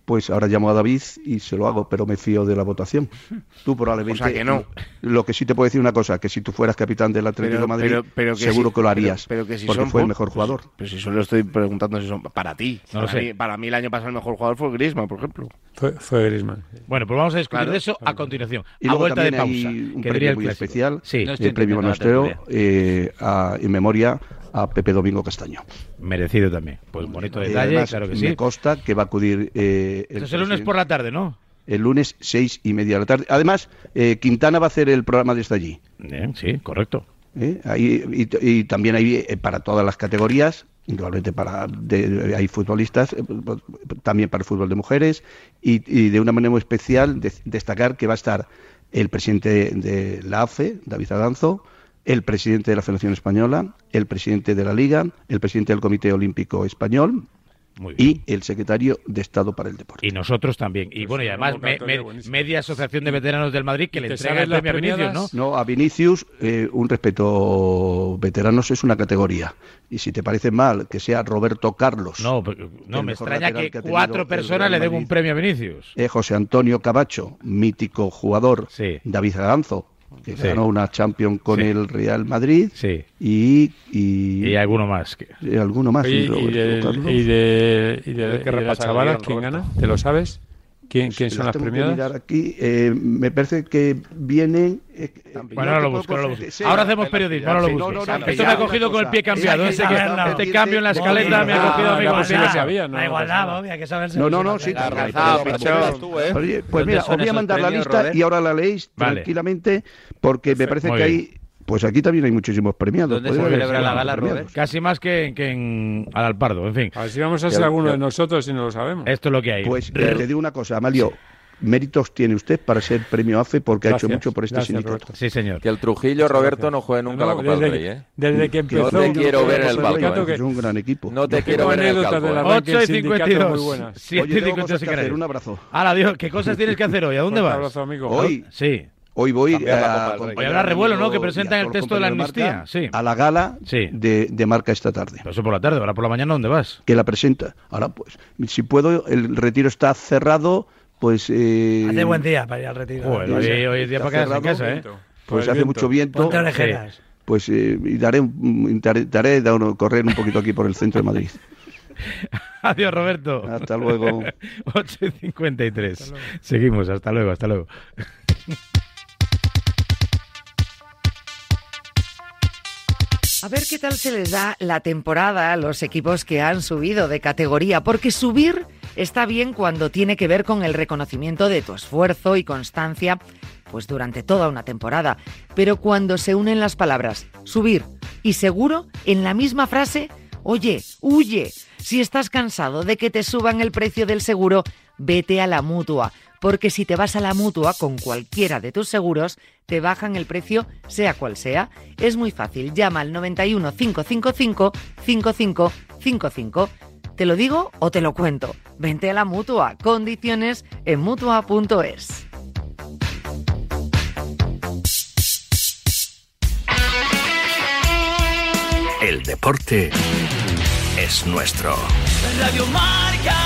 Pues ahora llamo a David y se lo hago, pero me fío de la votación. [laughs] Tú probablemente. O sea que no. Lo que sí te puedo decir una cosa, que si tú fueras capitán del Atlético de Madrid, seguro que lo harías. Pero, que si porque fue el mejor jugador. Pero si solo estoy preguntando si son para ti. para, Mí, para mí el año pasado el mejor jugador fue Griezmann, por ejemplo. Fue, fue Griezmann. Bueno, pues vamos a discutir de eso a continuación. Y a vuelta de pausa. un premio muy especial, el premio Monastreo, eh, en memoria a Pepe Domingo Castaño. Merecido también. Pues bonito detalle, claro que sí. Me consta que va a acudir. Eh, el, es el lunes por la tarde, ¿no? El lunes seis y media de la tarde. Además, eh, Quintana va a hacer el programa desde allí. sí, correcto. ¿Eh? Ahí, y, también hay para todas las categorías, igualmente para hay futbolistas, también para el fútbol de mujeres y, de una manera muy especial destacar que va a estar el presidente de la AFE, David Adanzo, el presidente de la Federación Española, el presidente de la Liga, el presidente del Comité Olímpico Español, y el secretario de Estado para el Deporte. Y nosotros también. Y bueno, y además media asociación de veteranos del Madrid que le entrega el premio a Vinicius, ¿no? No, a Vinicius eh, un respeto. Veteranos es una categoría. Y si te parece mal que sea Roberto Carlos. No, no me extraña que, cuatro personas le den un premio a Vinicius. Eh, José Antonio Cabacho, mítico jugador. David Aganzo, que ganó una Champions con el Real Madrid. Sí. Y, y, y alguno más. Y alguno más. y, de, y de, la chavala, ¿quién gana? ¿Te lo sabes? ¿Quién, quién son las premiadas? aquí. Eh, me parece que vienen. Eh, bueno, ahora lo busco. Ahora, hacemos periodismo. Ahora lo busco. Esto me ha cogido con el pie cambiado. Este, este cambio en la escaleta me ha cogido a mí con el pie cambiado. La igualdad, obvio, hay que saberse. No, no, no, sí. Pues mira, os voy a mandar la lista y ahora la leéis tranquilamente porque me parece que hay pues aquí también hay muchísimos premiados. ¿Dónde se celebra la gala, Robert? Casi más que, que en Alalpardo, en fin. A ver si vamos a ser alguno de nosotros si no lo sabemos. Esto es lo que hay. Pues te digo una cosa, Amalio. Méritos tiene usted para ser premio AFE porque ha hecho mucho por este sindicato. Sí, señor. Que el Trujillo, Roberto, no juegue nunca la Copa del Rey, ¿eh? Desde que empezó... No te quiero ver en el balcón. Es un gran equipo. No te quiero ver en el balcón. 8 y 52. 7 y 52 Un abrazo. Ahora, Dios, ¿qué cosas tienes que hacer hoy? ¿A dónde vas? Un abrazo, amigo. Hoy. Sí. Hoy voy a, Hoy habrá revuelo, ¿no? Que presentan el texto de la amnistía. Sí. A la gala de, Marca esta tarde. eso por la tarde, ahora por la mañana, ¿dónde vas? Que la presenta. Ahora, pues, si puedo, el retiro está cerrado, pues... Eh, hace buen día para ir al retiro. hoy, es día para quedarse en casa, ¿eh? Pues hace mucho viento. Ponte Pues eh, daré, daré, daré, correr un poquito aquí por el centro de Madrid. [laughs] Adiós, Roberto. Hasta luego. [laughs] 8 y 53. Seguimos, hasta luego, hasta luego. [laughs] A ver qué tal se les da la temporada a los equipos que han subido de categoría, porque subir está bien cuando tiene que ver con el reconocimiento de tu esfuerzo y constancia, pues durante toda una temporada, pero cuando se unen las palabras subir y seguro en la misma frase, oye, huye, si estás cansado de que te suban el precio del seguro, vete a la mutua porque si te vas a la mutua con cualquiera de tus seguros, te bajan el precio sea cual sea. Es muy fácil, llama al 91 555 5555. ¿Te lo digo o te lo cuento? Vente a la mutua. Condiciones en mutua.es. El deporte es nuestro. Radio Marca.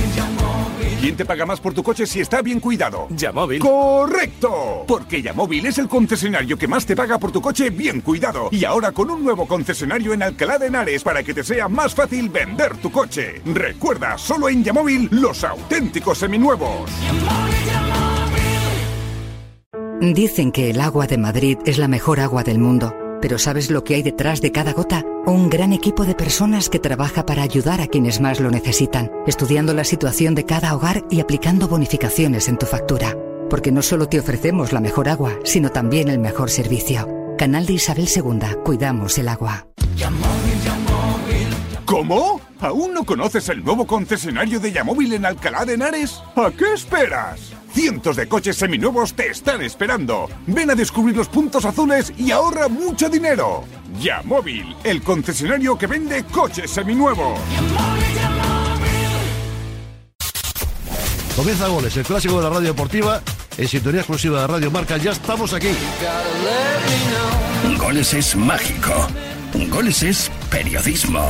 ¿Quién te paga más por tu coche si está bien cuidado? Yamóvil. ¡Correcto! Porque Yamóvil es el concesionario que más te paga por tu coche bien cuidado. Y ahora con un nuevo concesionario en Alcalá de Henares para que te sea más fácil vender tu coche. Recuerda, solo en Yamóvil los auténticos seminuevos. Dicen que el agua de Madrid es la mejor agua del mundo. Pero ¿sabes lo que hay detrás de cada gota? Un gran equipo de personas que trabaja para ayudar a quienes más lo necesitan, estudiando la situación de cada hogar y aplicando bonificaciones en tu factura. Porque no solo te ofrecemos la mejor agua, sino también el mejor servicio. Canal de Isabel II. Cuidamos el agua. ¿Cómo? ¿Aún no conoces el nuevo concesionario de Yamóvil en Alcalá de Henares? ¿A qué esperas? Cientos de coches seminuevos te están esperando. Ven a descubrir los puntos azules y ahorra mucho dinero. Ya Móvil, el concesionario que vende coches seminuevos. Comienza Goles, el clásico de la radio deportiva, en sintonía exclusiva de Radio Marca. Ya estamos aquí. Goles es mágico. Goles es periodismo.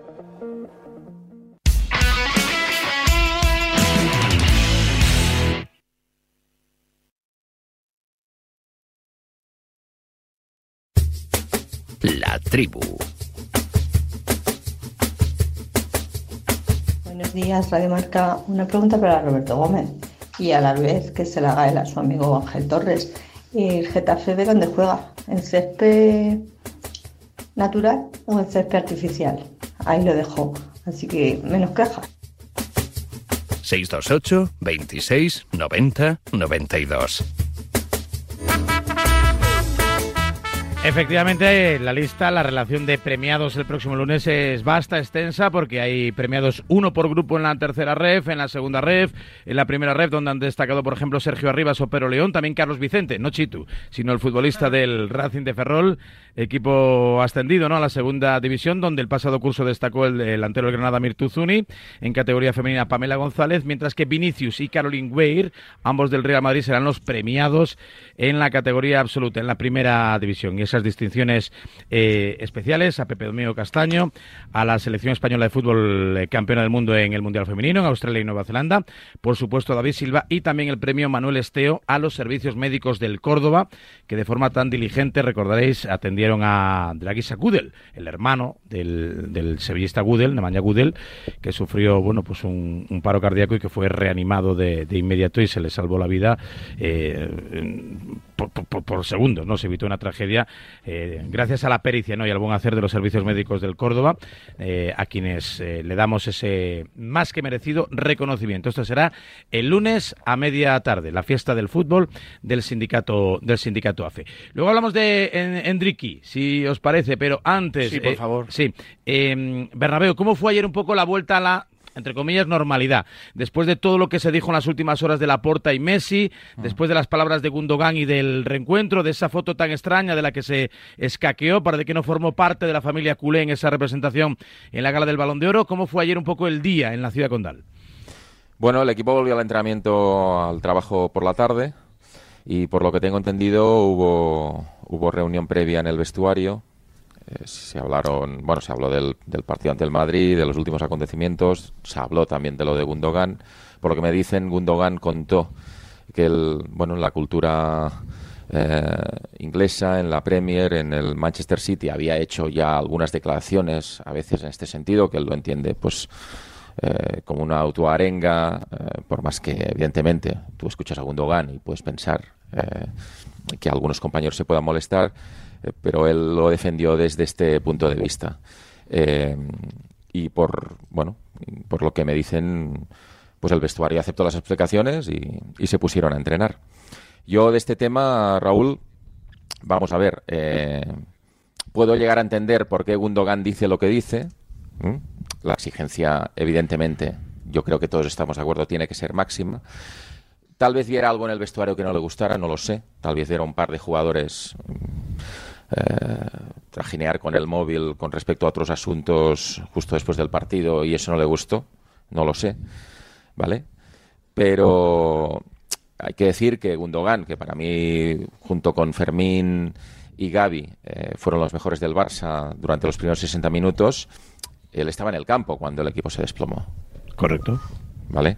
La tribu. Buenos días, Radio Marca. Una pregunta para Roberto Gómez y a la vez que se la haga él a su amigo Ángel Torres. ¿El Getafe de dónde juega? ¿En césped natural o en césped artificial? Ahí lo dejo. Así que menos quejas. 628 26 90 92 Efectivamente, la lista, la relación de premiados el próximo lunes es vasta, extensa, porque hay premiados uno por grupo en la tercera ref, en la segunda ref, en la primera ref, donde han destacado, por ejemplo, Sergio Arribas o Pero León, también Carlos Vicente, no Chitu, sino el futbolista del Racing de Ferrol, equipo ascendido ¿no? a la segunda división, donde el pasado curso destacó el delantero del Granada Mirtuzuni, en categoría femenina Pamela González, mientras que Vinicius y Caroline Weir, ambos del Real Madrid, serán los premiados en la categoría absoluta, en la primera división. Esas distinciones eh, especiales a Pepe Domingo Castaño, a la selección española de fútbol eh, campeona del mundo en el Mundial Femenino, en Australia y Nueva Zelanda, por supuesto David Silva y también el premio Manuel Esteo a los servicios médicos del Córdoba, que de forma tan diligente, recordaréis, atendieron a Draguisa Gudel, el hermano del, del sevillista Gudel, Nemanja Gudel, que sufrió bueno pues un, paro cardíaco y que fue reanimado de, inmediato y se le salvó la vida eh, por, por, segundos, ¿no? Se evitó una tragedia eh, gracias a la pericia ¿no? y al buen hacer de los servicios médicos del Córdoba, eh, a quienes le damos ese más que merecido reconocimiento. Esto será el lunes a media tarde, la fiesta del fútbol del sindicato del sindicato AFE. Luego hablamos de Enrique, si os parece, pero antes... Sí, por favor. Sí. Bernabeu, ¿cómo fue ayer un poco la vuelta a la entre comillas, normalidad. Después de todo lo que se dijo en las últimas horas de Laporta y Messi, mm. después de las palabras de Gundogan y del reencuentro, de esa foto tan extraña de la que se escaqueó para de que no formó parte de la familia culé en esa representación en la gala del Balón de Oro, ¿cómo fue ayer un poco el día en la ciudad condal? Bueno, el equipo volvió al entrenamiento al trabajo por la tarde y por lo que tengo entendido hubo, hubo reunión previa en el vestuario se hablaron, bueno, se habló del, partido ante el Madrid, de los últimos acontecimientos, se habló también de lo de Gundogan. Por lo que me dicen, Gundogan contó que el, bueno, la cultura eh, inglesa, en la Premier, en el Manchester City, había hecho ya algunas declaraciones, a veces en este sentido, que él lo entiende, pues. Eh, como una autoarenga, por más que evidentemente tú escuchas a Gundogan y puedes pensar que algunos compañeros se puedan molestar, eh, pero él lo defendió desde este punto de vista. Eh, y por, bueno, por lo que me dicen, pues el vestuario aceptó las explicaciones y, se pusieron a entrenar. Yo de este tema, Raúl, vamos a ver, eh, puedo llegar a entender por qué Gundogan dice lo que dice. La exigencia, evidentemente, yo creo que todos estamos de acuerdo, tiene que ser máxima. Tal vez viera algo en el vestuario que no le gustara, no lo sé. Tal vez viera un par de jugadores eh, trajinear con el móvil con respecto a otros asuntos justo después del partido y eso no le gustó, no lo sé, ¿vale? Pero hay que decir que Gundogan, que para mí junto con Fermín y Gaby eh, fueron los mejores del Barça durante los primeros 60 minutos, él estaba en el campo cuando el equipo se desplomó. Correcto. ¿Vale?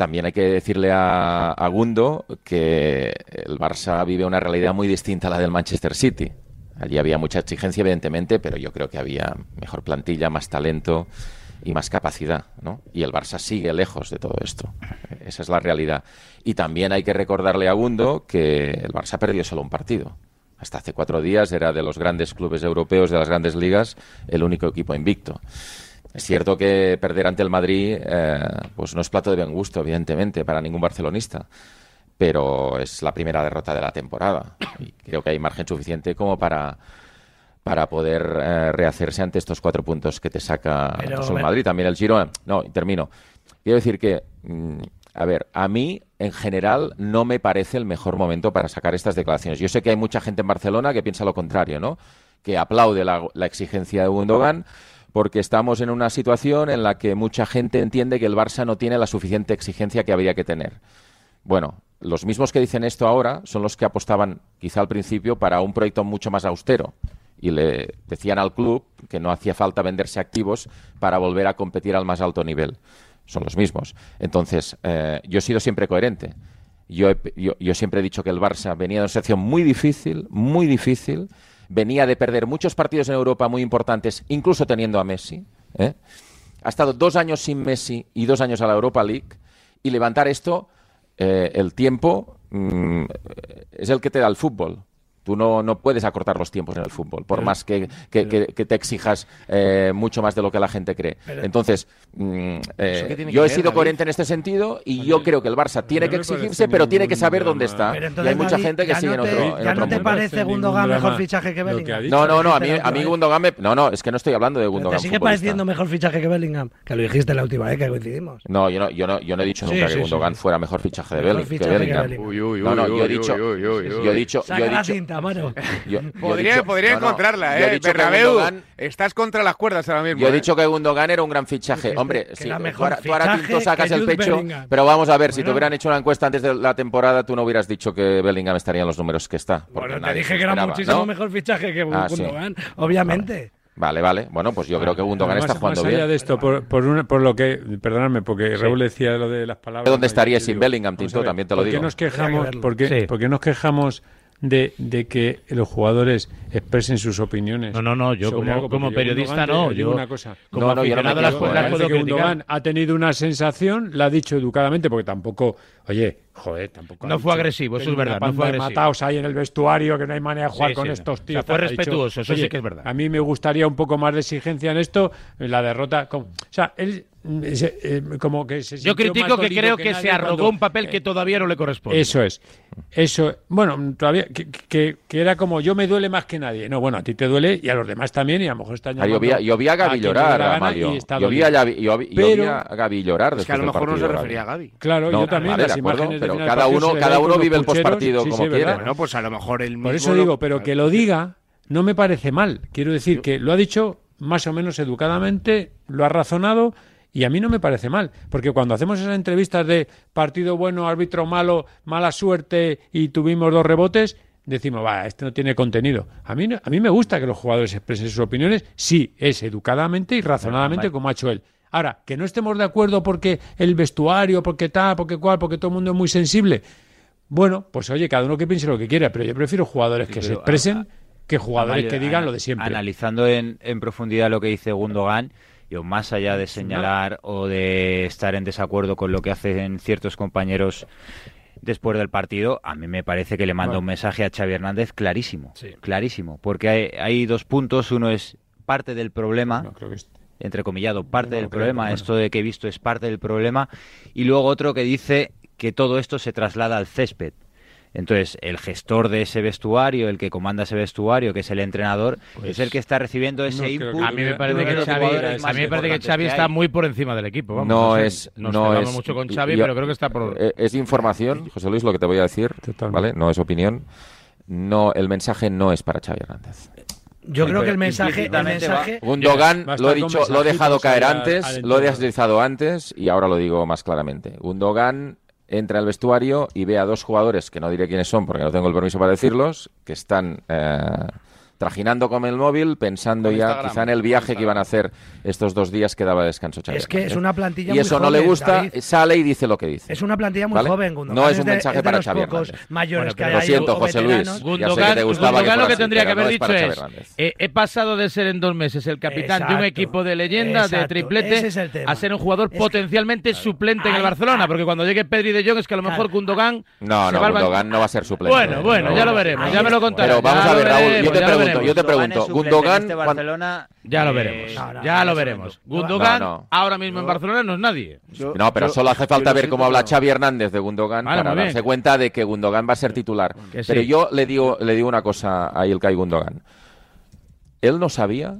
También hay que decirle a, Gundo que el Barça vive una realidad muy distinta a la del Manchester City. Allí había mucha exigencia, evidentemente, pero yo creo que había mejor plantilla, más talento y más capacidad, ¿no? Y el Barça sigue lejos de todo esto. Esa es la realidad. Y también hay que recordarle a Gundo que el Barça perdió solo un partido. Hasta hace cuatro días era de los grandes clubes europeos, de las grandes ligas, el único equipo invicto. Es cierto que perder ante el Madrid eh, pues no es plato de bien gusto, evidentemente, para ningún barcelonista, pero es la primera derrota de la temporada y creo que hay margen suficiente como para para poder eh, rehacerse ante estos cuatro puntos que te saca el Madrid, también el Girona. No, termino. Quiero decir que, mm, a ver, a mí en general no me parece el mejor momento para sacar estas declaraciones. Yo sé que hay mucha gente en Barcelona que piensa lo contrario, ¿no? Que aplaude la, la exigencia de Gundogan porque estamos en una situación en la que mucha gente entiende que el Barça no tiene la suficiente exigencia que habría que tener. Bueno, los mismos que dicen esto ahora son los que apostaban quizá al principio para un proyecto mucho más austero y le decían al club que no hacía falta venderse activos para volver a competir al más alto nivel. Son los mismos. Entonces, eh, yo he sido siempre coherente. Yo, yo siempre he dicho que el Barça venía de una situación muy difícil, muy difícil, venía de perder muchos partidos en Europa muy importantes, incluso teniendo a Messi. ¿eh? Ha estado dos años sin Messi y dos años a la Europa League. Y levantar esto, eh, el tiempo, mm, es el que te da el fútbol. Tú no, no puedes acortar los tiempos en el fútbol, por más que, que, te exijas eh, mucho más de lo que la gente cree. Entonces, mm, eh, yo he sido coherente en este sentido y yo creo que el Barça tiene que exigirse, pero tiene que saber dónde está. Y hay mucha gente que sigue en otro ¿Ya no te parece Gundogan mejor fichaje que Bellingham? No, no, no, a mí, a mí Gundogan me... No, no, es que no estoy hablando de Gundogan. ¿Te sigue pareciendo mejor fichaje que Bellingham? Que lo dijiste la última vez que coincidimos. No, yo no, yo no, yo no he dicho nunca que Gundogan fuera mejor fichaje de Bellingham. No, no, yo he dicho... Yo he dicho... podría, podría encontrarla, ¿eh? Bernabéu, estás contra las cuerdas ahora mismo. Yo he ¿eh? dicho que Gundogan era un gran fichaje. Hombre, sí, tú, ahora, tú sacas el pecho, pero vamos a ver, si te hubieran hecho una encuesta antes de la temporada, tú no hubieras dicho que Bellingham estaría en los números que está. Bueno, te dije que era muchísimo mejor fichaje que ah, Gundogan, obviamente. Vale, vale. Bueno, pues yo creo que Gundogan está jugando bien. de esto, por, por, lo que, perdonadme, porque Raúl decía lo de las palabras. ¿Dónde estaría sin Bellingham, Tinto? También te lo digo. ¿Por qué nos quejamos, por qué, nos quejamos de, de, que los jugadores expresen sus opiniones. No, no, no, yo como, periodista no. Yo, una cosa. Como no, no, las, puedo ha tenido una sensación, la ha dicho educadamente, porque tampoco, oye, joder, tampoco. No fue agresivo, eso es verdad. No fue agresivo. matados ahí en el vestuario, que no hay manera de jugar con estos tíos. fue respetuoso, eso sí que es verdad. A mí me gustaría un poco más de exigencia en esto, en la derrota. o sea, él eh, como que se Yo critico que creo que, se arrogó un papel que todavía no le corresponde. Eso es. Eso, bueno, todavía que, era como yo me duele más que nadie. No, bueno, a ti te duele y a los demás también y a lo mejor están ah, yo, vi, a Gaby llorar, a Yo vi a, Gaby llorar Es que a lo mejor no se refería a Gaby. Claro, yo también imágenes pero cada uno cada uno vive el postpartido como quiere. Bueno, pues a lo mejor el Por eso digo, pero que lo diga no me parece mal. Quiero decir que lo ha dicho más o menos educadamente, lo ha razonado y a mí no me parece mal, porque cuando hacemos esas entrevistas de partido bueno, árbitro malo, mala suerte y tuvimos dos rebotes, decimos, va, este no tiene contenido. A mí, a mí me gusta que los jugadores expresen sus opiniones, sí, es educadamente y razonadamente como ha hecho él. Ahora, que no estemos de acuerdo porque el vestuario, porque tal, porque cual, porque todo el mundo es muy sensible. Bueno, pues oye, cada uno que piense lo que quiera, pero yo prefiero jugadores que se expresen que jugadores que digan lo de siempre. Analizando en, en profundidad lo que dice Gundogan, yo más allá de señalar o de estar en desacuerdo con lo que hacen ciertos compañeros después del partido, a mí me parece que le manda un mensaje a Xavi Hernández clarísimo, clarísimo, porque hay, dos puntos, uno es parte del problema, entrecomillado, parte del problema, esto de que he visto es parte del problema, y luego otro que dice que todo esto se traslada al césped. Entonces, el gestor de ese vestuario, el que comanda ese vestuario, que es el entrenador, pues es el que está recibiendo ese input. A mí me parece que Xavi, a mí me parece que Xavi está muy por encima del equipo. Vamos, no, es, nos no es mucho con Xavi, pero creo que está por. Eh, es información, José Luis, lo que te voy a decir, ¿vale? No es opinión. No, el mensaje no es para Xavi Hernández. Yo creo que el mensaje, el mensaje... Gundogan, lo he dicho, lo he dejado caer antes, lo he deslizado antes y ahora lo digo más claramente. Gundogan entra al vestuario y ve a dos jugadores, que no diré quiénes son porque no tengo el permiso para decirlos, que están eh, trajinando con el móvil, pensando ya quizá en el viaje que iban a hacer estos dos días que daba descanso Es que es una plantilla y eso no le gusta, sale y dice lo que dice. Es una plantilla muy joven, No es un mensaje para Xavi mayores que Lo siento, José Luis. Gundogan, que Gundogan lo que tendría que haber dicho es, he pasado de ser en dos meses el capitán de un equipo de leyenda, de triplete, a ser un jugador potencialmente suplente en el Barcelona, porque cuando llegue Pedri de Jong es que a lo mejor Gundogan... No, no, Gundogan no va a ser suplente. Bueno, bueno, ya lo veremos, ya me lo contaré. Pero vamos a ver, Raúl, yo te pregunto, yo te pregunto, Gundogan, este Barcelona, ya lo veremos, ya lo veremos. Gundogan ahora mismo en Barcelona no es nadie. no, pero solo hace falta ver cómo habla Xavi Hernández de Gundogan para darse cuenta de que Gundogan va a ser titular. Pero yo le digo, le digo una cosa a Ilkay Gundogan. Él no sabía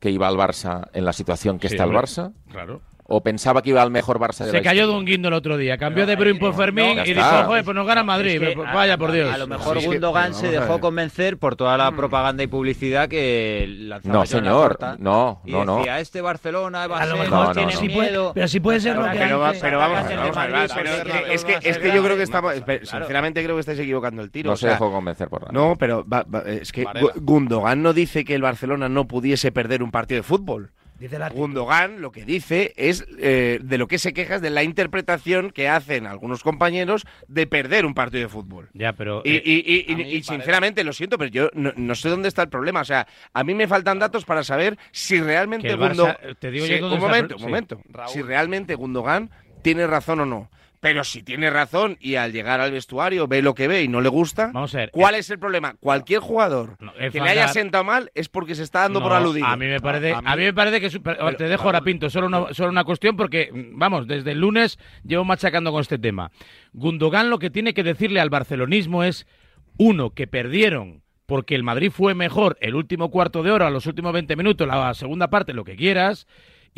que iba al Barça en la situación que está el Barça. Claro o pensaba que iba al mejor Barça de Se cayó de un guindo el otro día, cambió de Bruin por Fermín y dijo, joder, pues nos gana Madrid, vaya por Dios. A, lo mejor Gundogan se dejó convencer por toda la mm. propaganda y publicidad que lanzaba No, señor, no, no, no. Decía, este Barcelona va a, lo mejor tiene miedo. pero si puede ser lo que pero, pero vamos, es que es que yo creo que estamos sinceramente creo que estáis equivocando el tiro. No se dejó convencer por nada. No, pero es que Gundogan no dice que el Barcelona no pudiese perder un partido de fútbol. Gundogan lo que dice es eh, de lo que se queja es de la interpretación que hacen algunos compañeros de perder un partido de fútbol. Ya, pero y, eh, sinceramente lo siento, pero yo no, sé dónde está el problema. O sea, a mí me faltan datos para saber si realmente Gundogan. Te digo un momento, un momento. Si realmente Gundogan tiene razón o no. Pero si tiene razón y al llegar al vestuario ve lo que ve y no le gusta, Vamos a ver, ¿cuál es el problema? Cualquier jugador que le haya sentado mal es porque se está dando por aludido. A mí me parece, a mí, me parece que te dejo ahora pinto solo una, solo una cuestión porque vamos desde el lunes llevo machacando con este tema. Gundogan lo que tiene que decirle al barcelonismo es uno que perdieron porque el Madrid fue mejor el último cuarto de hora, los últimos 20 minutos, la segunda parte, lo que quieras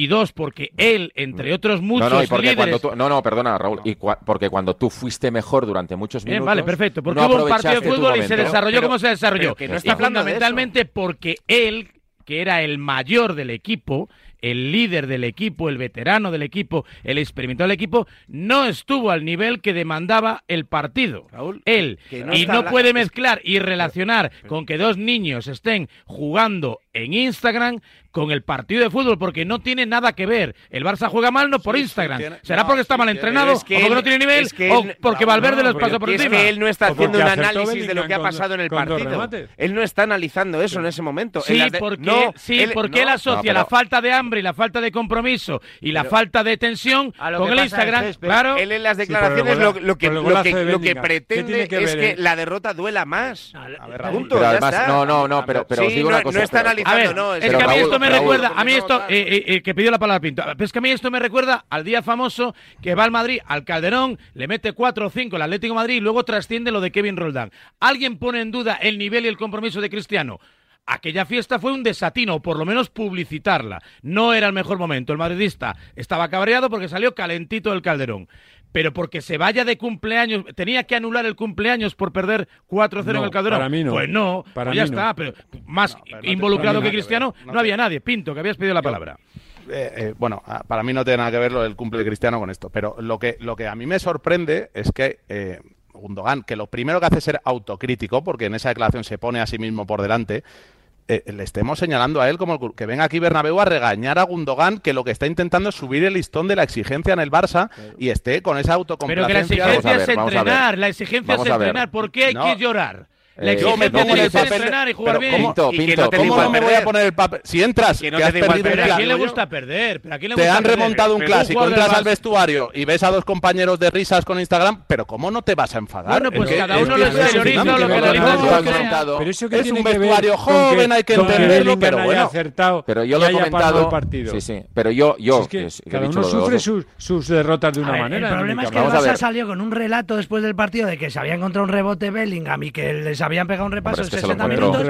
y dos, porque él, entre otros muchos no, no, porque líderes... no, no, perdona, Raúl, y porque cuando tú fuiste mejor durante muchos minutos... vale, perfecto, porque hubo un partido de fútbol y se desarrolló como se desarrolló. Que no está y fundamentalmente porque él, que era el mayor del equipo, el líder del equipo, el veterano del equipo, el experimentado del equipo, no estuvo al nivel que demandaba el partido. Raúl, él. y no puede mezclar y relacionar con que dos niños estén jugando en Instagram con el partido de fútbol, porque no tiene nada que ver. El Barça juega mal no por Instagram. ¿Será porque está mal entrenado, o porque no tiene nivel, o porque Valverde les pasa por encima? Es que él no está haciendo un análisis de lo que ha pasado en el partido. Él no está analizando eso en ese momento. Sí, porque, sí, él, porque él asocia la falta de hambre y la falta de compromiso y la falta de tensión con el Instagram. Claro. Él en las declaraciones lo, que, lo, que, pretende es que la derrota duela más. Punto, no, no, no, pero, pero os digo una cosa. No está analizando, no. Es que a mí esto me recuerda, a mí esto, eh, eh, eh, que pidió la palabra Pinto, pero es que a mí esto me recuerda al día famoso que va al Madrid, al Calderón, le mete 4 o 5 el Atlético Madrid y luego trasciende lo de Kevin Roldán. ¿Alguien pone en duda el nivel y el compromiso de Cristiano? aquella fiesta fue un desatino, o por lo menos publicitarla. No era el mejor momento. El madridista estaba cabreado porque salió calentito del Calderón pero porque se vaya de cumpleaños, tenía que anular el cumpleaños por perder 4-0 en el Calderón. Para mí no. Pues no, para pues ya está, pero más involucrado que Cristiano no, había nadie. Pinto, que habías pedido la palabra. Eh, eh, bueno, ah, para mí no tiene nada que ver lo del cumple de Cristiano con esto, pero lo que, lo que a mí me sorprende es que eh, Gundogan, que lo primero que hace es ser autocrítico, porque en esa declaración se pone a sí mismo por delante, eh, le estemos señalando a él como que venga aquí Bernabéu a regañar a Gundogan que lo que está intentando es subir el listón de la exigencia en el Barça y esté con esa autocomplacencia. Pero que la exigencia es entrenar, la exigencia es entrenar. ¿Por qué hay que llorar? Eh, yo me pongo en el papel. y jugar bien. Pinto, Pinto, ¿Cómo no me voy a poner el papel? Si entras, que, no te has perdido ¿A quién le gusta perder? ¿Pero a quién le te gusta han remontado un clásico, entras al vestuario y ves a dos compañeros de risas con Instagram, pero ¿cómo no te vas a enfadar? Bueno, pues cada uno lo exterioriza lo que le Pero eso que es un vestuario joven, hay que entenderlo, pero bueno. Pero yo lo he comentado. Sí, sí. Pero yo, yo. Cada uno sufre sus derrotas de una manera. El problema es que el Barça salió con un relato después del partido de que se había encontrado un rebote Bellingham y que les habían pegado un repaso 60 minutos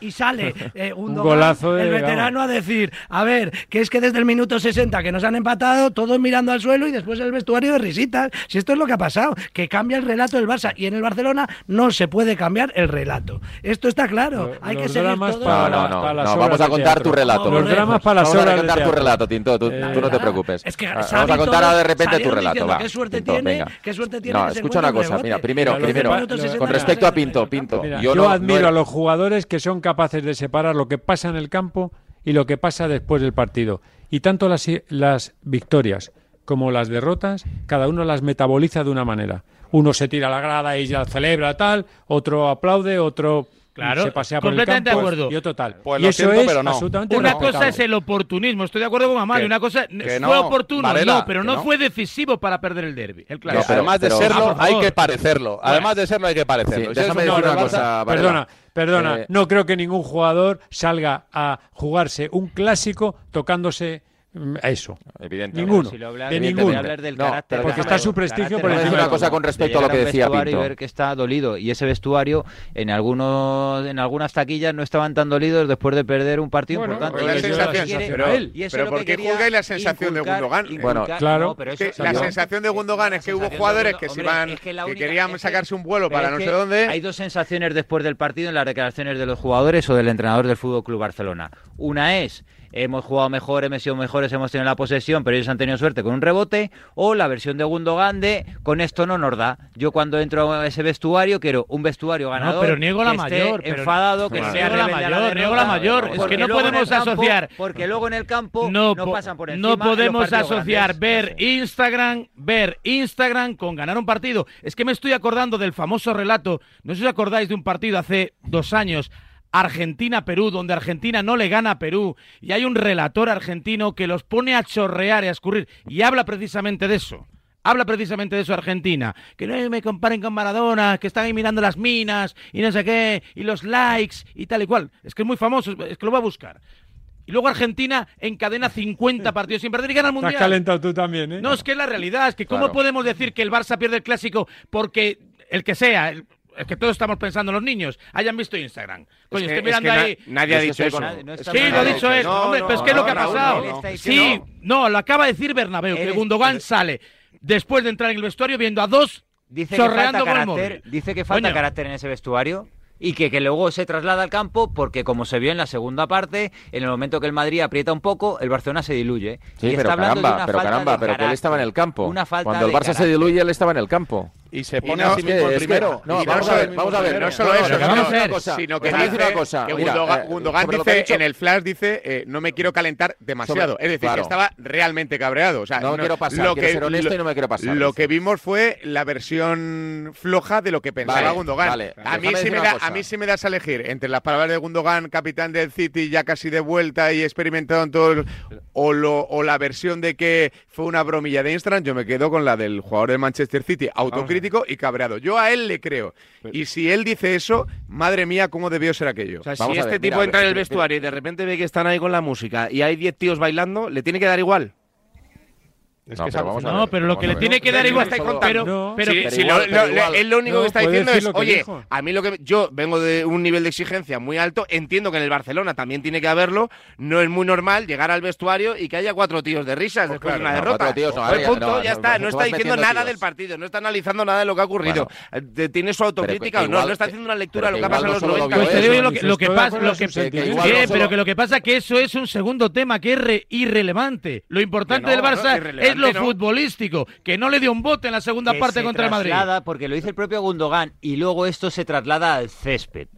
y, sale eh, un, golazo el veterano a decir, a ver, que es que desde el minuto 60 que nos han empatado, todos mirando al suelo y después el vestuario de risitas. Si esto es lo que ha pasado, que cambia el relato del Barça y en el Barcelona no se puede cambiar el relato. Esto está claro. Hay que seguir todo. No, no, no, vamos a contar tu relato. Los dramas para las Vamos a contar tu relato, Tinto, tú, no te preocupes. vamos a contar ahora de repente tu relato, va. Qué suerte tiene, qué suerte tiene. No, escucha una cosa, mira, primero, primero, con respecto a Pinto, Pinto, yo, admiro a los jugadores que son capaces de separar lo que pasa en el campo y lo que pasa después del partido. Y tanto las, las victorias como las derrotas, cada uno las metaboliza de una manera. Uno se tira a la grada y ya celebra tal, otro aplaude, otro Claro, se pasea por completamente el campo, de acuerdo. Y otro tal. Pues y eso es pero no. Una cosa es el oportunismo, estoy de acuerdo con Amado, una cosa fue oportuno, no, pero no, fue decisivo para perder el derby. El pero además de serlo, hay que parecerlo. Además de serlo, hay que parecerlo. déjame decir una cosa, Perdona, perdona, eh, no creo que ningún jugador salga a jugarse un clásico tocándose Eso. Evidentemente. Ninguno. Si lo de ninguno. Del carácter, porque está su prestigio por encima. una cosa con respecto a lo que decía Pinto. Y ver que está dolido. Y ese vestuario, en algunos en algunas taquillas, no estaban tan dolidos después de perder un partido importante. La sensación, pero, pero ¿por qué juzgáis la sensación de Gundogan? bueno, claro. la sensación de Gundogan es que hubo jugadores que, se iban, que, querían sacarse un vuelo para no sé dónde. Hay dos sensaciones después del partido en las declaraciones de los jugadores o del entrenador del Fútbol Club Barcelona. Una es hemos jugado mejor, hemos sido mejores, hemos tenido la posesión, pero ellos han tenido suerte con un rebote, o la versión de Gundogan de con esto no nos da. Yo cuando entro a ese vestuario quiero un vestuario ganador, no, pero niego la mayor, enfadado, que sea la mayor, niego la mayor, es que no podemos asociar, porque luego en el campo no, pasan por encima. No podemos asociar ver Instagram, ver Instagram con ganar un partido. Es que me estoy acordando del famoso relato, no sé si os acordáis de un partido hace dos años Argentina-Perú, donde Argentina no le gana a Perú, y hay un relator argentino que los pone a chorrear y a escurrir, y habla precisamente de eso. Habla precisamente de eso Argentina. Que no me comparen con Maradona, que están ahí mirando las minas y no sé qué, y los likes y tal y cual. Es que es muy famoso, es que lo va a buscar. Y luego Argentina encadena 50 partidos sin perder y gana el Mundial. Estás calentado tú también, ¿eh? No, es que es la realidad. Es que ¿cómo podemos decir que el Barça pierde el Clásico porque el que sea, es que todos estamos pensando en los niños, hayan visto Instagram. Coño, estoy mirando ahí. nadie ha dicho eso. sí, lo ha dicho él. Hombre, pero es que es lo que ha pasado. sí, no. lo acaba de decir Bernabéu, que Gundogan sale después de entrar en el vestuario viendo a dos dice que falta carácter, Dice que falta carácter en ese vestuario y que, que, luego se traslada al campo porque como se vio en la segunda parte, en el momento que el Madrid aprieta un poco, el Barcelona se diluye. Sí, pero caramba, pero caramba, pero que él estaba en el campo. Cuando el Barça se diluye, él estaba en el campo. Y se pone a sí mismo el primero. No, vamos, a ver, vamos a ver, no solo eso, vamos cosa, sino que dice una cosa. Que Gundogan, eh, dice en el flash dice eh, no me quiero calentar demasiado, es decir, que estaba realmente cabreado, o sea, no, quiero pasar, lo que, ser honesto y no me quiero pasar. Lo que vimos fue la versión floja de lo que pensaba Gundogan. a mí sí me da a mí sí me das a elegir entre las palabras de Gundogan, capitán del City, ya casi de vuelta y experimentado en todo o lo, o la versión de que fue una bromilla de Instagram, yo me quedo con la del jugador de Manchester City, autocrítico y cabreado. Yo a él le creo. Y si él dice eso, madre mía, ¿cómo debió ser aquello? O sea, si este tipo entra en el vestuario y de repente ve que están ahí con la música y hay 10 tíos bailando, ¿le tiene que dar igual? No, pero, no pero lo que le tiene que dar igual está contando. Pero, lo, él lo único que está diciendo es, oye, a mí lo que yo vengo de un nivel de exigencia muy alto, entiendo que en el Barcelona también tiene que haberlo, no es muy normal llegar al vestuario y que haya cuatro tíos de risas pues después de una derrota. Tíos, pues punto, ya está, no está diciendo nada del partido, no está analizando nada de lo que ha ocurrido. Eh, tiene su autocrítica o no, no está haciendo una lectura de lo que ha pasado en los 90. Pues lo que pasa, lo que pero que lo que pasa es que eso es un segundo tema que es irrelevante. Lo importante del Barça es lo futbolístico, que no le dio un bote en la segunda parte contra el Madrid. Porque lo dice el propio Gundogan y luego esto se traslada al césped.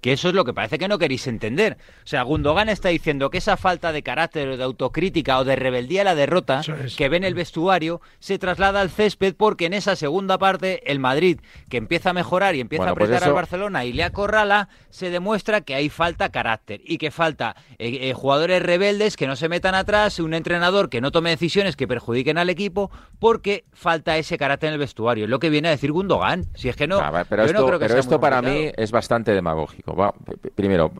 Que eso es lo que parece que no queréis entender. O sea, Gundogan está diciendo que esa falta de carácter o de autocrítica o de rebeldía a la derrota que ve en el vestuario se traslada al césped porque en esa segunda parte el Madrid, que empieza a mejorar y empieza a pues apretar al Barcelona y le acorrala, se demuestra que hay falta carácter y que falta eh, eh, jugadores rebeldes que no se metan atrás, un entrenador que no tome decisiones que perjudiquen al equipo porque falta ese carácter en el vestuario. Es lo que viene a decir Gundogan. Si es que no, pero esto, pero esto para mí es bastante demagógico primero,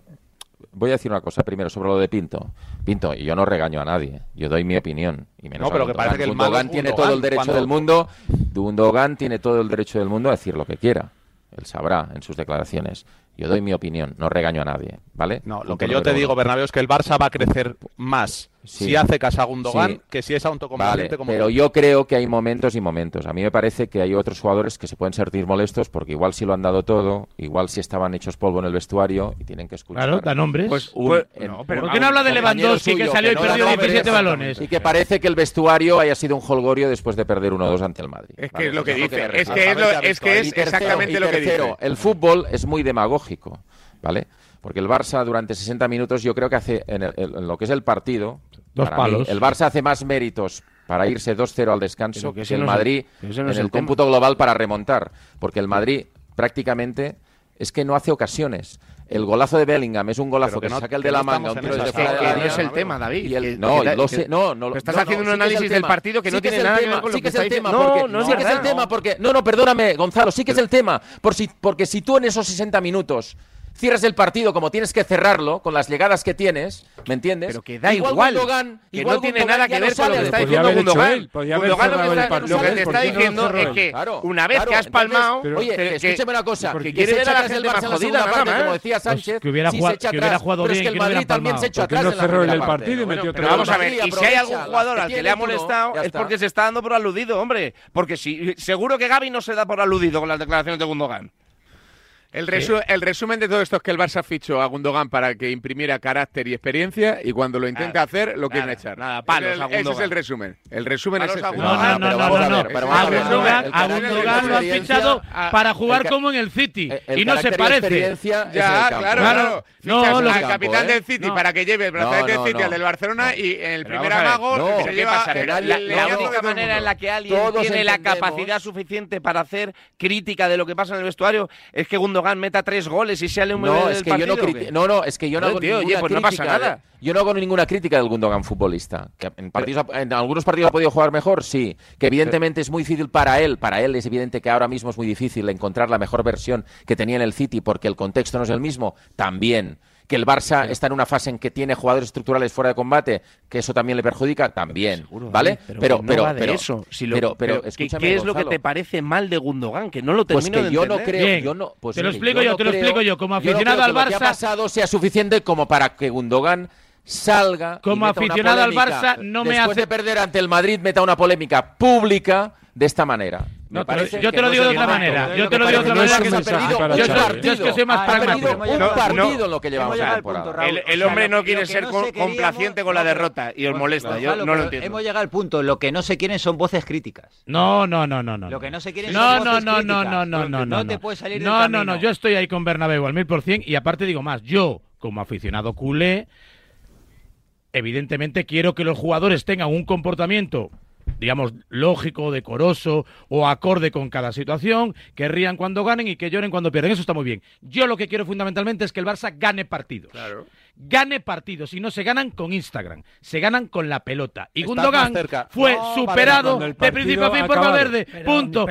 voy a decir una cosa primero sobre lo de Pinto. Pinto, y yo no regaño a nadie, yo doy mi opinión. Y menos no, pero que parece que el Gundogan tiene todo el derecho del mundo. Gundogan tiene todo el derecho del mundo a decir lo que quiera. Él sabrá en sus declaraciones. Yo doy mi opinión, no regaño a nadie, ¿vale? No, lo que yo te digo, Bernabéu, es que el Barça va a crecer más si hace casa a Gundogan que si es autocompletamente como Pero yo creo que hay momentos y momentos. A mí me parece que hay otros jugadores que se pueden sentir molestos porque igual si lo han dado todo, igual si estaban hechos polvo en el vestuario y tienen que escuchar. Claro, da nombres. Pues, pues pero ¿Por qué no habla de Lewandowski que salió y perdió 17 balones? Y que parece que el vestuario haya sido un holgorio después de perder 1-2 ante el Madrid. Es que es lo que dice. Es que es, que es exactamente lo que dice. El fútbol es muy demagógico, ¿vale? Porque el Barça durante 60 minutos yo creo que hace en, lo que es el partido, Dos palos. el Barça hace más méritos para irse 2-0 al descanso que, el Madrid en el, cómputo global para remontar. Porque el Madrid prácticamente es que no hace ocasiones. El golazo de Bellingham es un golazo que, no, saca el de la manga, un tiro de fuera no es el tema, David. no, no, no, estás haciendo un análisis del partido que no tiene nada que ver con lo que es el tema, no, no, sí que es el tema porque no, no, perdóname, Gonzalo, sí que es el tema, por si, porque si tú en esos 60 minutos cierras el partido como tienes que cerrarlo, con las llegadas que tienes, ¿me entiendes? Pero que da igual, que no tiene nada que ver con lo que está diciendo Gundogan. Gundogan lo que, te está diciendo es que una vez que has palmado, oye, escúchame una cosa, que quieres ver a la gente más jodida, parte, como decía Sánchez, que hubiera jugado bien, que el Madrid también se echó atrás no cerró el partido y metió Pero vamos a ver, y si hay algún jugador al que le ha molestado es porque se está dando por aludido, hombre, porque si seguro que Gaby no se da por aludido con las declaraciones de Gundogan. El, el, resumen de todo esto es que el Barça fichó a Gundogan para que imprimiera carácter y experiencia y cuando lo intenta hacer lo quieren echar. Nada, palos ese, a Gundogan. Ese es el resumen. El resumen es ese. No, no, no, no, no. A Gundogan, a Gundogan lo han fichado para jugar como en el City y no se parece. Ya, claro, claro. No, al capitán del City para que lleve el brazalete del City al del Barcelona y en el primer amago se lleva la única manera en la que alguien tiene la capacidad suficiente para hacer crítica de lo que pasa en el vestuario es que Gundogan meta tres goles y sea un no, es que yo no, no, no, es que yo no, hago ninguna pues crítica, Yo no hago ninguna crítica del Gundogan futbolista. Que en, en algunos partidos ha podido jugar mejor, sí. Que evidentemente es muy difícil para él. Para él es evidente que ahora mismo es muy difícil encontrar la mejor versión que tenía en el City porque el contexto no es el mismo. También que el Barça está en una fase en que tiene jugadores estructurales fuera de combate, que eso también le perjudica, también, ¿vale? Pero, pero, pero, pero, eso. pero, ¿qué, es lo que te parece mal de Gundogan? Que no lo pues termino pues que yo no creo, yo no, pues te lo explico yo, te lo explico yo, como aficionado al Barça. Lo que ha pasado sea suficiente como para que Gundogan salga como aficionado al Barça no me después de perder ante el Madrid meta una polémica pública de esta manera. yo te lo digo de otra manera. Yo te lo digo de otra manera. Yo es que soy más pragmático. Un partido lo que llevamos la temporada. El hombre no quiere ser complaciente con la derrota y os molesta. Yo no lo entiendo. Hemos llegado al punto. Lo que no se quieren son voces críticas. No, no, no, no. Lo que no se quieren son voces críticas. No, no, no, no, no. No te puedes salir No, no, no. Yo estoy ahí con Bernabéu al mil por cien y aparte digo más. Yo, como aficionado culé, evidentemente quiero que los jugadores tengan un comportamiento digamos, lógico, decoroso o acorde con cada situación, que rían cuando ganen y que lloren cuando pierden. Eso está muy bien. Yo lo que quiero fundamentalmente es que el Barça gane partidos. Claro gane partidos y no se ganan con Instagram, se ganan con la pelota. Y Gundogan fue superado de principio a fin por Valverde. Punto.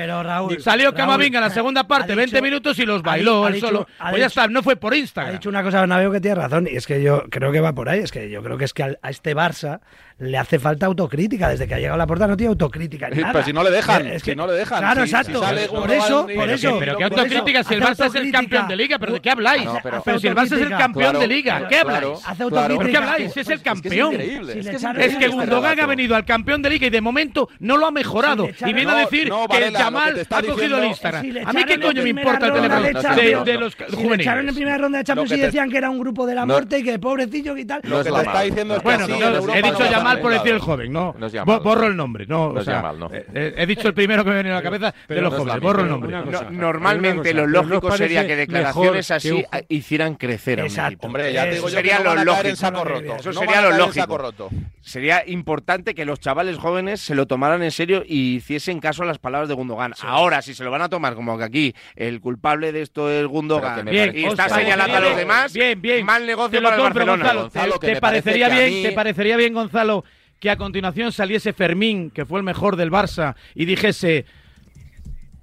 Salió Camavinga en la segunda parte, 20 minutos y los bailó él solo. pues ya está, no fue por Instagram. Ha dicho una cosa Bernabéu que tiene razón y es que yo creo que va por ahí, es que yo creo que es que a este Barça le hace falta autocrítica desde que ha llegado a la puerta no tiene autocrítica nada. Pero si no le dejan, es que, si no le dejan. Claro, exacto. por eso, por eso. Pero qué autocrítica si el Barça es el campeón de liga, pero ¿de qué habláis? pero, si el Barça es el campeón de liga, ¿qué habláis? ¿Por qué habláis? Es el campeón. Es, que Gundogan ha venido al campeón de liga y de momento no lo ha mejorado. Y viene a decir que el Jamal ha cogido el Instagram. A mí qué coño me importa el teléfono de los juveniles. echaron en primera ronda de Champions y decían que era un grupo de la muerte y que pobrecillo y tal. Lo que te está diciendo es Bueno, he dicho Jamal por decir el joven, no. Borro el nombre, no. Eh, eh, he dicho el primero que me viene a la cabeza de los jóvenes, borro el nombre. Normalmente lo lógico sería que declaraciones así hicieran crecer a un equipo. Hombre, ya te digo yo sería lo lógico. Eso sería lo lógico. Sería importante que los chavales jóvenes se lo tomaran en serio y hiciesen caso a las palabras de Gundogan. Ahora, si se lo van a tomar como que aquí el culpable de esto es Gundogan y está señalando a los demás, bien, bien. mal negocio para el Barcelona. ¿Te, parecería bien, ¿Te parecería bien, Gonzalo, que a continuación saliese Fermín, que fue el mejor del Barça, y dijese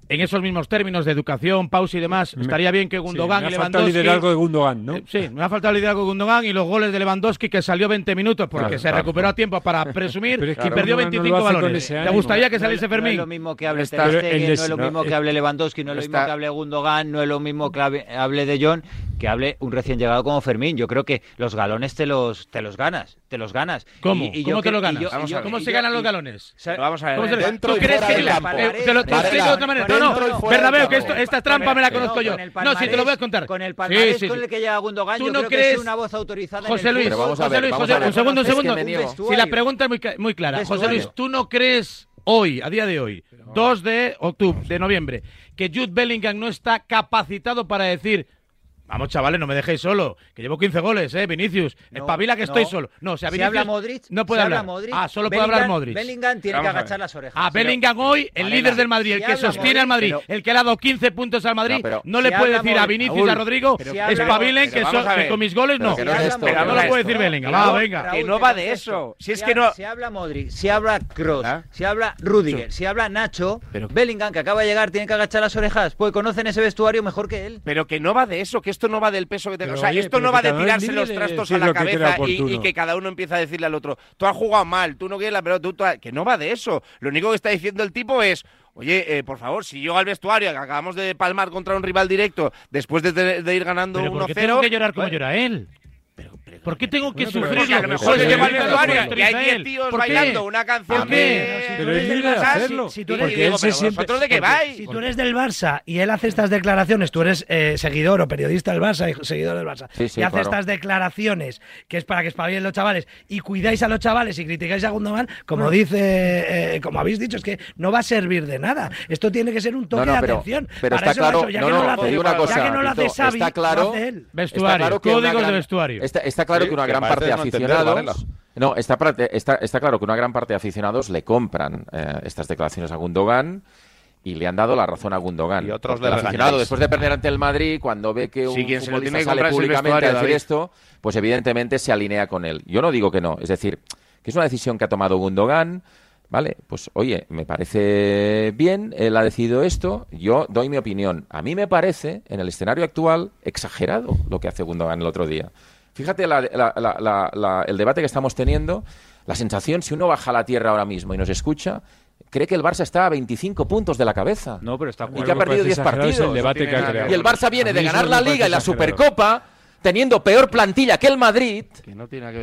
en esos mismos términos de educación, pausa y demás, estaría bien que Gundogan sí, me ha faltado el liderazgo de Gundogan, ¿no? Eh, sí, me ha faltado el liderazgo de Gundogan y los goles de Lewandowski que salió 20 minutos porque se recuperó a tiempo para presumir [laughs] y perdió 25 balones. ¿Te gustaría que saliese Fermín? No es lo mismo que hable Ter Stegen, no es lo mismo que hable Lewandowski, no es lo mismo que hable Gundogan, no es lo mismo que hable de John que hable un recién llegado como Fermín. Yo creo que los galones te los, te los ganas, te los ganas. ¿Cómo? ¿Cómo te los ganas? ¿Cómo se ganan los galones? vamos a ver. ¿Tú crees que te lo explico de otra manera? No, no, Bernabéu, que esto, esta trampa me la conozco yo. No, sí, te lo voy a contar. Con el palmarés con el que llega Gundogan, ¿Tú no crees, una voz autorizada José Luis, José Luis, un segundo, un segundo. Si la pregunta es muy clara. José Luis, ¿tú no crees hoy, a día de hoy, 2 de octubre, de noviembre, que Jude Bellingham no está capacitado para decir Vamos, chavales, no me dejéis solo. Que llevo 15 goles, ¿eh? Vinicius. Espabila que estoy solo. No, o sea, Vinicius. Si habla Modric. No puede hablar. ah, solo puede hablar Modric. Bellingham tiene que agachar las orejas. Ah, Bellingham hoy, el líder del Madrid, el que sostiene al Madrid, el que le ha dado 15 puntos al Madrid, no, le puede decir a Vinicius y a Rodrigo, espabilen que, con mis goles no. Pero no lo puede decir Bellingham. Va, venga. Que no va de eso. Si es que no. Si habla Modric, si habla Kroos, ¿Ah? si habla Rudiger, si habla Nacho, Bellingham, que acaba de llegar, tiene que agachar las orejas, pues conocen ese vestuario mejor que él. Pero que no va de eso, que esto no va del peso o sea, esto no va de tirarse los trastos a la cabeza y, que cada uno empieza a decirle al otro, tú has jugado mal, tú no quieres la pelota, que no va de eso. Lo único que está diciendo el tipo es, Oye, eh, por favor, si yo al vestuario que acabamos de palmar contra un rival directo después de, ir ganando 1-0. ¿Por qué tengo que llorar como llora él? ¿Por qué tengo que sufrir? a lo mejor se lleva el vestuario y hay 10 tíos bailando una canción que... Pero él libre de hacerlo. Si tú eres, de qué vais? Si tú eres del Barça y él hace estas declaraciones, tú eres eh, seguidor o periodista del Barça y seguidor del Barça, y hace estas declaraciones que es para que espabilen los chavales y cuidáis a los chavales y criticáis a Gundogan, como dice, eh, como habéis dicho, es que no va a servir de nada. Esto tiene que ser un toque de atención. Pero está claro, ya que no lo hace Xavi, está claro, vestuario, códigos de vestuario. Está claro que una gran parte de aficionados. No, está, está, está, claro que una gran parte de aficionados le compran eh, estas declaraciones a Gundogan y le han dado la razón a Gundogan. Y otros de aficionado, después de perder ante el Madrid, cuando ve que un sí, futbolista sale públicamente a decir esto, pues evidentemente se alinea con él. Yo no digo que no, es decir, que es una decisión que ha tomado Gundogan, ¿vale? Pues oye, me parece bien, él ha decidido esto, yo doy mi opinión. A mí me parece, en el escenario actual, exagerado lo que hace Gundogan el otro día. Fíjate el debate que estamos teniendo, la sensación, si uno baja a la tierra ahora mismo y nos escucha, cree que el Barça está a 25 puntos de la cabeza. No, pero está y que ha perdido 10 partidos. El debate que ha y el Barça viene de ganar la Liga y la Supercopa teniendo peor plantilla que el Madrid,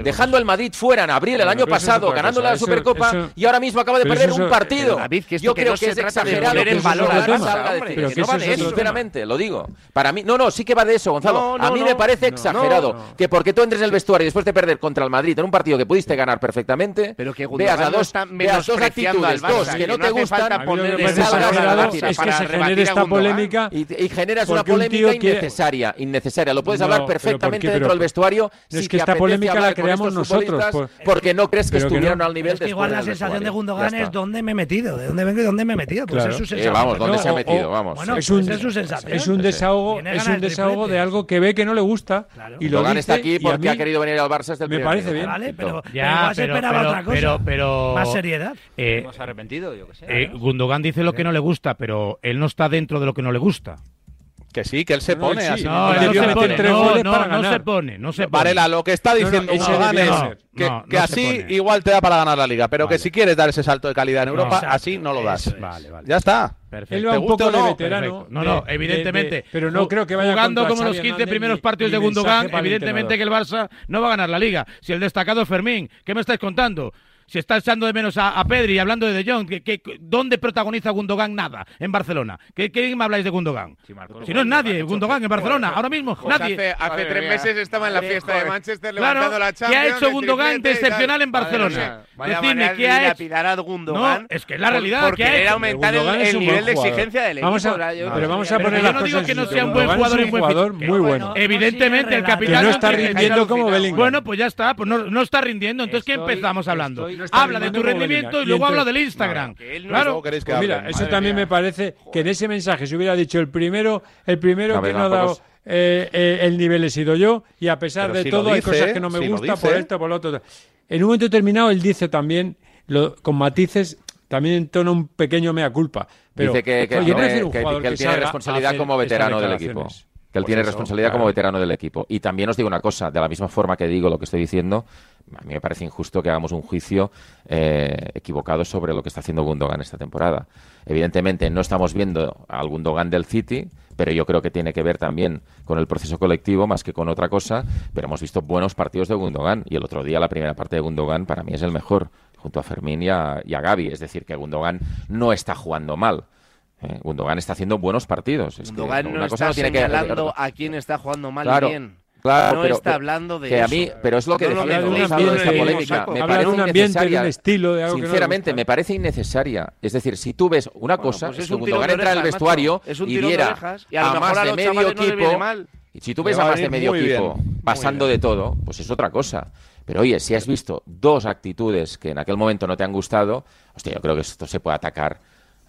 dejando el Madrid fuera en abril el año pasado, ganando la Supercopa y ahora mismo acaba de perder un partido. Yo creo que es exagerado que el valor no va de eso, sinceramente, lo digo. Para mí, no, no, sí que va de eso, Gonzalo. a mí me parece exagerado que porque tú entres en el vestuario y después de perder contra el Madrid en un partido que pudiste ganar perfectamente, pero que veas a dos, veas dos actitudes, dos que no te gustan, es que se genere esta polémica y generas una polémica innecesaria, innecesaria. Lo puedes hablar perfectamente dentro del vestuario. Es que esta polémica la creamos nosotros. Pues. Porque no crees que estuvieron al nivel de Igual la sensación de Gundogan es dónde me he metido, de dónde vengo y dónde me he metido. Pues es su sensación. Vamos, ¿dónde se ha metido? Vamos. Es un sensación. Es un desahogo, es un desahogo de algo que ve que no le gusta y lo dice. está aquí porque ha querido venir al Barça desde el Me parece bien. Vale, pero ya se esperaba otra cosa. Pero más seriedad. Eh, arrepentido, yo qué sé. Eh, Gundogan dice lo que no le gusta, pero él no está dentro de lo que no le gusta. Que sí, que él se pone así. No, no, se pone, no, no, no, se pone, no se pone. Varela, lo que está diciendo Gundogan es que, así igual te da para ganar la liga, pero que si quieres dar ese salto de calidad en Europa, así no lo das. Vale, vale. Ya está. Perfecto. Él va un poco de veterano. No, no, evidentemente. pero no creo que vaya Jugando como los 15 primeros partidos de Gundogan, evidentemente que el Barça no va a ganar la liga. Si el destacado es Fermín, ¿qué me estáis contando? Si está echando de menos a, Pedri y hablando de De Jong, que, ¿dónde protagoniza Gundogan nada en Barcelona? ¿Qué, qué me habláis de Gundogan? si no es nadie, Gundogan en Barcelona, ahora mismo, nadie. Hace, tres meses estaba en la fiesta de Manchester levantando la Champions. ¿Qué ha hecho Gundogan de excepcional en Barcelona? Decidme, ¿qué ha hecho? a Gundogan. No, es que es la realidad. Porque era aumentar el, nivel de exigencia del equipo. pero vamos a poner Yo no digo que no sea un buen jugador, un jugador muy bueno. Evidentemente, el capitán. Que no está rindiendo como Bellingham. Bueno, pues ya está, pues no está rindiendo. Entonces, ¿qué empezamos hablando? Habla de tu y luego habla del Instagram. claro. Pues mira, eso también me parece que en ese mensaje se hubiera dicho el primero, el primero que no ha dado eh, eh, el nivel he sido yo y a pesar de todo hay cosas que no me gustan por esto, por lo otro. En un momento determinado él dice también, con matices, también en tono un pequeño mea culpa. Pero, dice que, que, que él tiene responsabilidad como veterano del equipo que él pues tiene responsabilidad como veterano del equipo. Y también os digo una cosa, de la misma forma que digo lo que estoy diciendo, a mí me parece injusto que hagamos un juicio eh, equivocado sobre lo que está haciendo Gundogan esta temporada. Evidentemente no estamos viendo al Gundogan del City, pero yo creo que tiene que ver también con el proceso colectivo más que con otra cosa, pero hemos visto buenos partidos de Gundogan y el otro día la primera parte de Gundogan para mí es el mejor, junto a Fermín y a, y a Gaby, es decir, que Gundogan no está jugando mal. Eh, Gundogan está haciendo buenos partidos. Gundogan no está señalando a quién está jugando mal y bien. Claro, no está hablando de que a mí, pero es lo que no, decía, de esta polémica. Me parece un ambiente, de un estilo, de algo Sinceramente, me parece innecesaria. Es decir, si tú ves una cosa, pues es que Gundogan entra al vestuario y viera a, más de medio equipo, y si tú ves a más de medio equipo pasando de todo, pues es otra cosa. Pero oye, si has visto dos actitudes que en aquel momento no te han gustado, hostia, yo creo que esto se puede atacar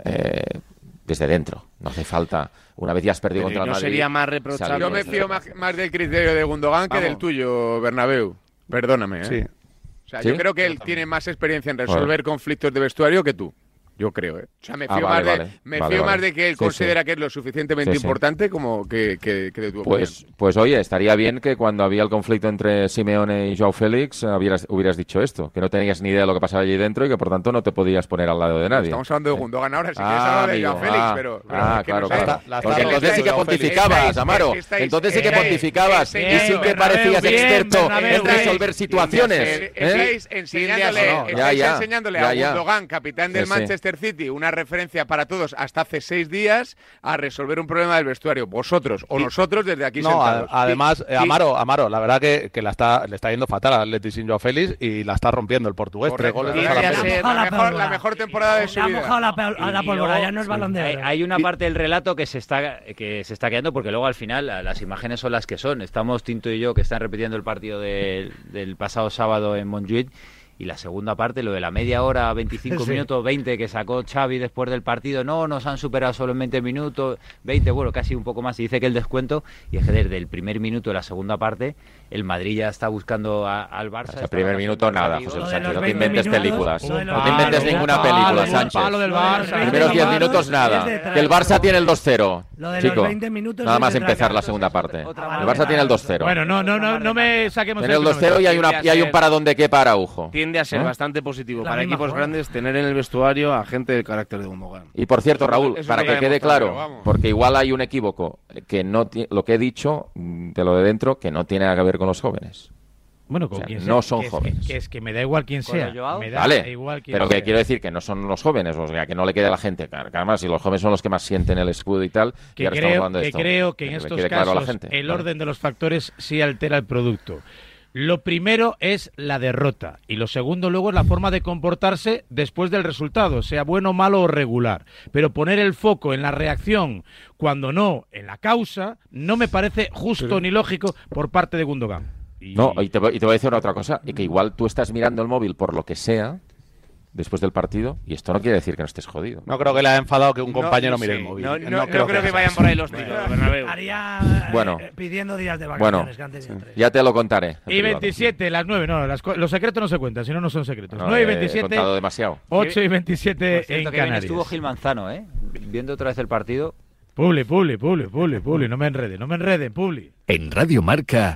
eh, desde dentro. No hace falta. Una vez ya has perdido contra el Madrid. sería más reprochable. Yo me fío más, del criterio de Gundogan que del tuyo, Bernabéu. Perdóname. ¿eh? Sí. O sea, yo creo que él tiene más experiencia en resolver conflictos de vestuario que tú. Yo creo, ¿eh? O sea, me ah, fío, más, de, me fío más de que él considera que es lo suficientemente importante como que, que, de tu pues, Pues oye, estaría bien que cuando había el conflicto entre Simeone y Joao Félix hubieras, hubieras dicho esto, que no tenías ni idea de lo que pasaba allí dentro y que por tanto no te podías poner al lado de nadie. Estamos hablando de Gundogan ahora, si quieres hablar de Joao Félix, ah, pero, Ah, claro, claro. Porque entonces sí que pontificabas, Amaro. Entonces sí que pontificabas y sí que parecías experto en resolver situaciones. Estáis enseñándole a Gundogan, capitán del Manchester City, una referencia para todos hasta hace seis días a resolver un problema del vestuario. Vosotros o nosotros desde aquí no, sentados. además, Amaro, Amaro, la verdad que, que, la está, le está yendo fatal a Atleti sin Joao Félix y la está rompiendo el portugués. Tres goles la, mejor, temporada de su vida. la, no es balón de Hay una parte del relato que se está que se está quedando porque luego al final las imágenes son las que son. Estamos Tinto y yo que están repitiendo el partido del, del pasado sábado en Montjuic y la segunda parte, lo de la media hora, 25 [laughs] minutos, 20 que sacó Xavi después del partido, no, nos han superado solo en 20 minutos, 20, bueno, casi un poco más, y dice que el descuento, y es que desde el primer minuto de la segunda parte, el Madrid ya está buscando al Barça. el primer minuto nada, José Sánchez, no te inventes películas, no te inventes ninguna película, Sánchez. Primeros 10 minutos nada, que el Barça tiene el 2-0, chico, nada más empezar la segunda parte. El Barça tiene el 2-0. Bueno, no, no, no, no me saquemos Tiene el 2-0 y hay, una, y hay un paradón de qué para Araujo. Tiende a ser bastante positivo para equipos grandes tener en el vestuario a gente del carácter de Gundogan. Y por cierto, Raúl, para que quede claro, porque igual hay un equívoco, que no lo que he dicho mm, de lo de dentro, que no tiene nada que ver con los jóvenes. Bueno, con quien no son jóvenes. que, es que me da igual quién sea. Me da vale, igual pero que quiero decir que no son los jóvenes, o sea, que no le quede a la gente. Además, si los jóvenes son los que más sienten el escudo y tal, que creo, que, creo que en estos casos el orden de los factores sí altera el producto. Lo primero es la derrota y lo segundo luego es la forma de comportarse después del resultado, sea bueno, malo o regular. Pero poner el foco en la reacción cuando no en la causa no me parece justo ni lógico por parte de Gundogan. No, y te, voy a decir otra cosa, y que igual tú estás mirando el móvil por lo que sea, después del partido y esto no quiere decir que no estés jodido. No creo que le haya enfadado que un compañero mire el móvil. No, creo, que, vayan por ahí los tiros. Haría bueno, eh, pidiendo días de vacaciones bueno, Ya te lo contaré. Y 27, las 9, no, los secretos no se cuentan, si no, no son secretos. 9 y 27. He demasiado. 8 y 27 en Canarias. estuvo Gil Manzano, ¿eh? Viendo otra vez el partido. Publi, Publi, Publi, Publi, Publi, no me enrede, no me enrede, Publi. En Radio Marca.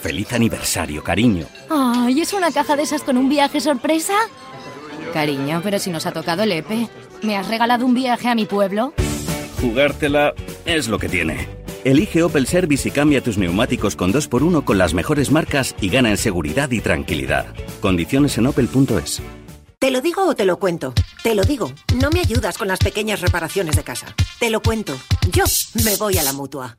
Feliz aniversario, cariño. Ay, ¿es una caja de esas con un viaje sorpresa? Cariño, pero si nos ha tocado el EPE. ¿Me has regalado un viaje a mi pueblo? Jugártela es lo que tiene. Elige Opel Service y cambia tus neumáticos con 2x1 con las mejores marcas y gana en seguridad y tranquilidad. Condiciones en opel.es. ¿Te lo digo o te lo cuento? Te lo digo. No me ayudas con las pequeñas reparaciones de casa. Te lo cuento. Yo me voy a la mutua.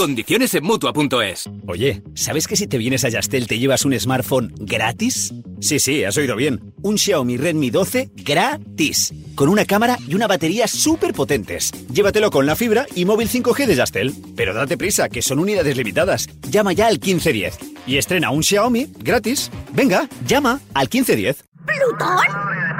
Condiciones en mutua.es. Oye, ¿sabes que si te vienes a Yastel te llevas un smartphone gratis? Sí, sí, has oído bien. Un Xiaomi Redmi 12 gratis. Con una cámara y una batería súper potentes. Llévatelo con la fibra y móvil 5G de Yastel. Pero date prisa, que son unidades limitadas. Llama ya al 1510 y estrena un Xiaomi gratis. Venga, llama al 1510. ¿Plutón?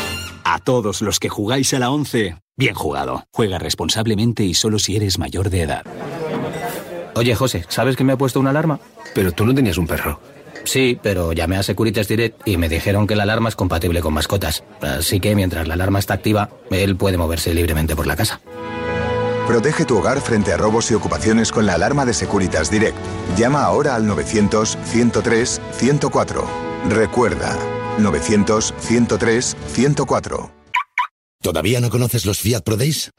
A todos los que jugáis a la 11, bien jugado. Juega responsablemente y solo si eres mayor de edad. Oye, José, ¿sabes que me ha puesto una alarma? Pero tú no tenías un perro. Sí, pero llamé a Securitas Direct y me dijeron que la alarma es compatible con mascotas. Así que mientras la alarma está activa, él puede moverse libremente por la casa. Protege tu hogar frente a robos y ocupaciones con la alarma de Securitas Direct. Llama ahora al 900-103-104. Recuerda, 900-103-104. ¿Todavía no conoces los Fiat Pro Days?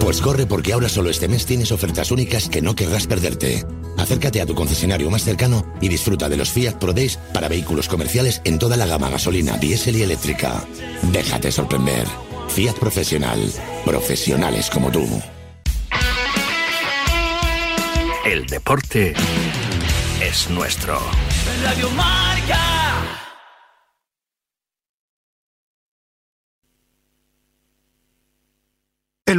Pues corre porque ahora solo este mes tienes ofertas únicas que no querrás perderte. Acércate a tu concesionario más cercano y disfruta de los Fiat Pro Days para vehículos comerciales en toda la gama gasolina, diésel y eléctrica. Déjate sorprender. Fiat Profesional. Profesionales como tú. El deporte es nuestro. Radio Marca. El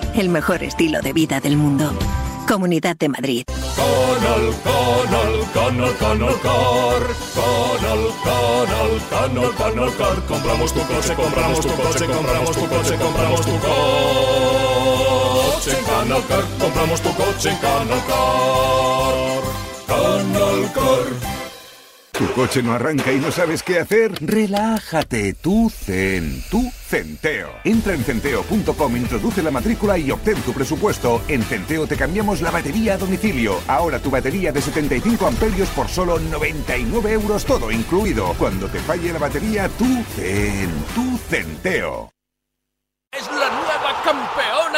El mejor estilo de vida del mundo. Comunidad de Madrid. Canal, canal, canal, canal car. Canal, canal, canal, canal car. Compramos tu coche, compramos tu coche, compramos tu coche, compramos tu coche en Canal Car. Compramos tu coche en Canal Car. Canal Car. ¿Tu coche no arranca y no sabes qué hacer? Relájate, tú Zen, tú Centeo. Entra en centeo.com, introduce la matrícula y obtén tu presupuesto. En Centeo te cambiamos la batería a domicilio. Ahora tu batería de 75 amperios por solo 99 euros todo incluido. Cuando te falle la batería, tú Zen, tú Centeo. Es la nueva campeona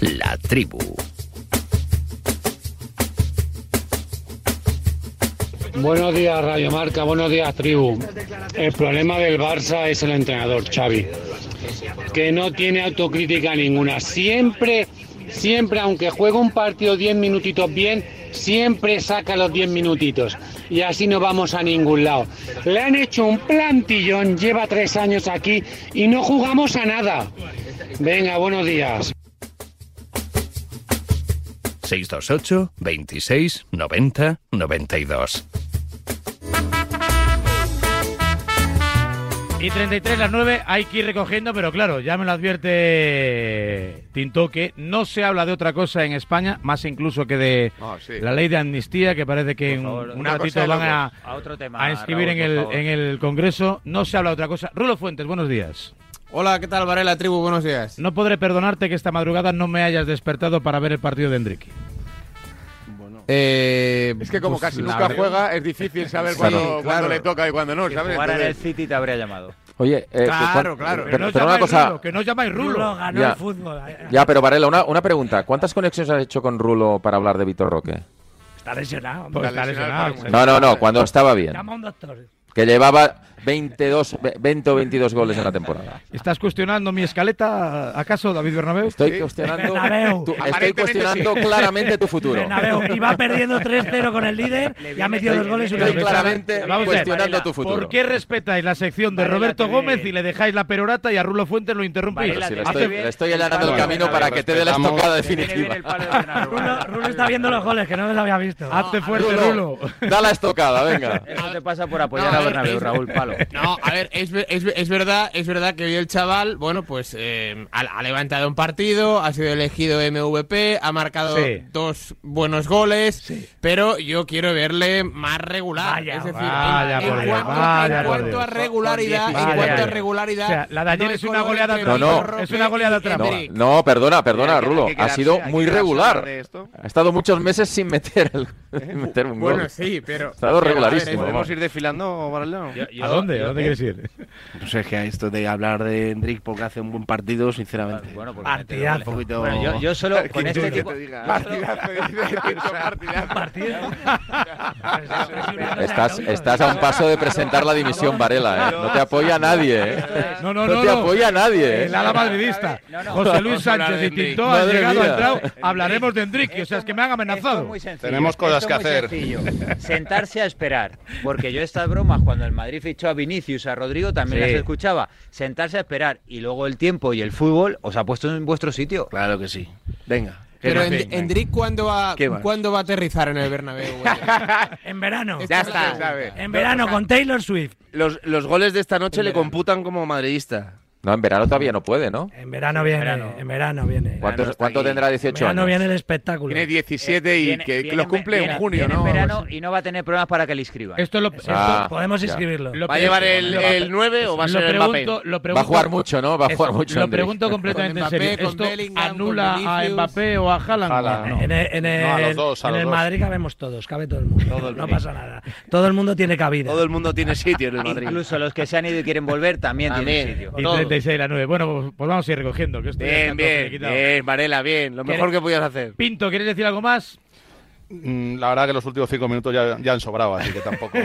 La tribu. Buenos días, Radio Marca. Buenos días, tribu. El problema del Barça es el entrenador, Xavi, que no tiene autocrítica ninguna. Siempre, siempre, aunque juegue un partido 10 minutitos bien, siempre saca los 10 minutitos. Y así no vamos a ningún lado. Le han hecho un plantillón, lleva tres años aquí y no jugamos a nada. Venga, buenos días. 628 26 90 92. Y 33 las 9 hay que ir recogiendo, pero claro, ya me lo advierte Tinto que no se habla de otra cosa en España, más incluso que de ah, la ley de amnistía, que parece que en un ratito van a, a, inscribir en, el, en el Congreso. No se habla de otra cosa. Rulo Fuentes, buenos días. Hola, ¿qué tal, Varela Tribu? Buenos días. No podré perdonarte que esta madrugada no me hayas despertado para ver el partido de Enrique. Bueno. Eh, es que como pues casi nunca juega, es difícil [laughs] saber cuándo, le toca y cuándo no, ¿sabes? Jugar en el City te habría llamado. Oye, eh, claro, claro. Pero, una cosa. que no llamáis Rulo. Rulo ganó ya, el fútbol. Ya, pero Varela, una, una pregunta. ¿Cuántas conexiones has hecho con Rulo para hablar de Vitor Roque? Está lesionado. Pues está lesionado. No, no, no, cuando estaba bien. Llama a un doctor. Que llevaba 22, 20 o 22 goles en la temporada. ¿Estás cuestionando mi escaleta, acaso, David Bernabéu? Estoy cuestionando, estoy cuestionando claramente tu futuro. Bernabéu iba perdiendo 3-0 con el líder y ha metido dos goles. Estoy claramente cuestionando tu futuro. ¿Por qué respetáis la sección de Roberto Gómez y le dejáis la perorata y a Rullo Fuentes lo interrumpís? le, estoy, allanando el camino para que te dé la estocada definitiva. Rulo, está viendo los goles, que no los había visto. Hazte fuerte, Rulo. Da la estocada, venga. Eso te pasa por apoyar a Bernabéu, Raúl Palo. [laughs] No, a ver, es, es, es, verdad, es verdad que hoy el chaval, bueno, pues eh, ha, levantado un partido, ha sido elegido MVP, ha marcado dos buenos goles, pero yo quiero verle más regular. es decir, en, cuanto, a regularidad, en cuanto a regularidad. la de ayer es una goleada no, no, es una goleada trampa. No, perdona, perdona, Rulo, ha sido muy regular. Ha estado muchos meses sin meter, el, [laughs] meter un gol. Bueno, sí, pero ha estado regularísimo. ¿Podemos ir desfilando, ¿A dónde? ¿A dónde quieres ir? No sé, es que esto de hablar de Hendrik porque hace un buen partido, sinceramente. Bueno, partidazo. Bueno, yo, yo solo [laughs] con este tipo... Estás, estás a un paso de presentar la dimisión, Varela, ¿eh? No te apoya nadie, ¿eh? No, no, no. No te apoya nadie, ¿eh? El ala madridista. José Luis Sánchez y Tintó han llegado, entrado. Hablaremos de Hendrik, o sea, es que me han amenazado. Tenemos cosas que hacer. Sentarse a esperar, porque yo estas bromas cuando el Madrid fichó a Vinicius, a Rodrigo, también las escuchaba. Sentarse a esperar y luego el tiempo y el fútbol os ha puesto en vuestro sitio. Claro que sí. Venga. Pero Endrick, ¿cuándo va, ¿cuándo va a aterrizar en el Bernabéu? [laughs] en verano. Ya está. En verano con Taylor Swift. Los, los goles de esta noche le computan como madridista. No, en verano todavía no puede, ¿no? En verano viene, en verano, viene. ¿Cuánto, tendrá 18 en verano viene el espectáculo. Tiene 17 y que, lo cumple en junio, ¿no? en verano y no va a tener problemas para que le inscriban. Esto, lo, ah, podemos inscribirlo. ¿Va a llevar el, el 9 o va a ser el Mbappé? va a jugar mucho, ¿no? Va a jugar mucho. Lo pregunto completamente en serio. ¿Esto anula a Mbappé o a Haaland? En, el, en el Madrid cabemos todos, cabe todo el mundo. no pasa nada. Todo el mundo tiene cabida. Todo el mundo tiene sitio en el [laughs] Madrid. Incluso los que se han ido y quieren volver también tienen sitio. Y 36 la 9. Bueno, pues, pues, vamos a ir recogiendo. Que bien, bien, bien, Varela, bien. Lo mejor que podías hacer. Pinto, ¿quieres decir algo más? Mm, la verdad que los últimos cinco minutos ya, ya han sobrado, así que tampoco. [laughs]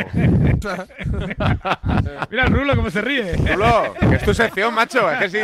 Mira el Rulo cómo se ríe. Rulo, que es tu sección, macho. Es que si,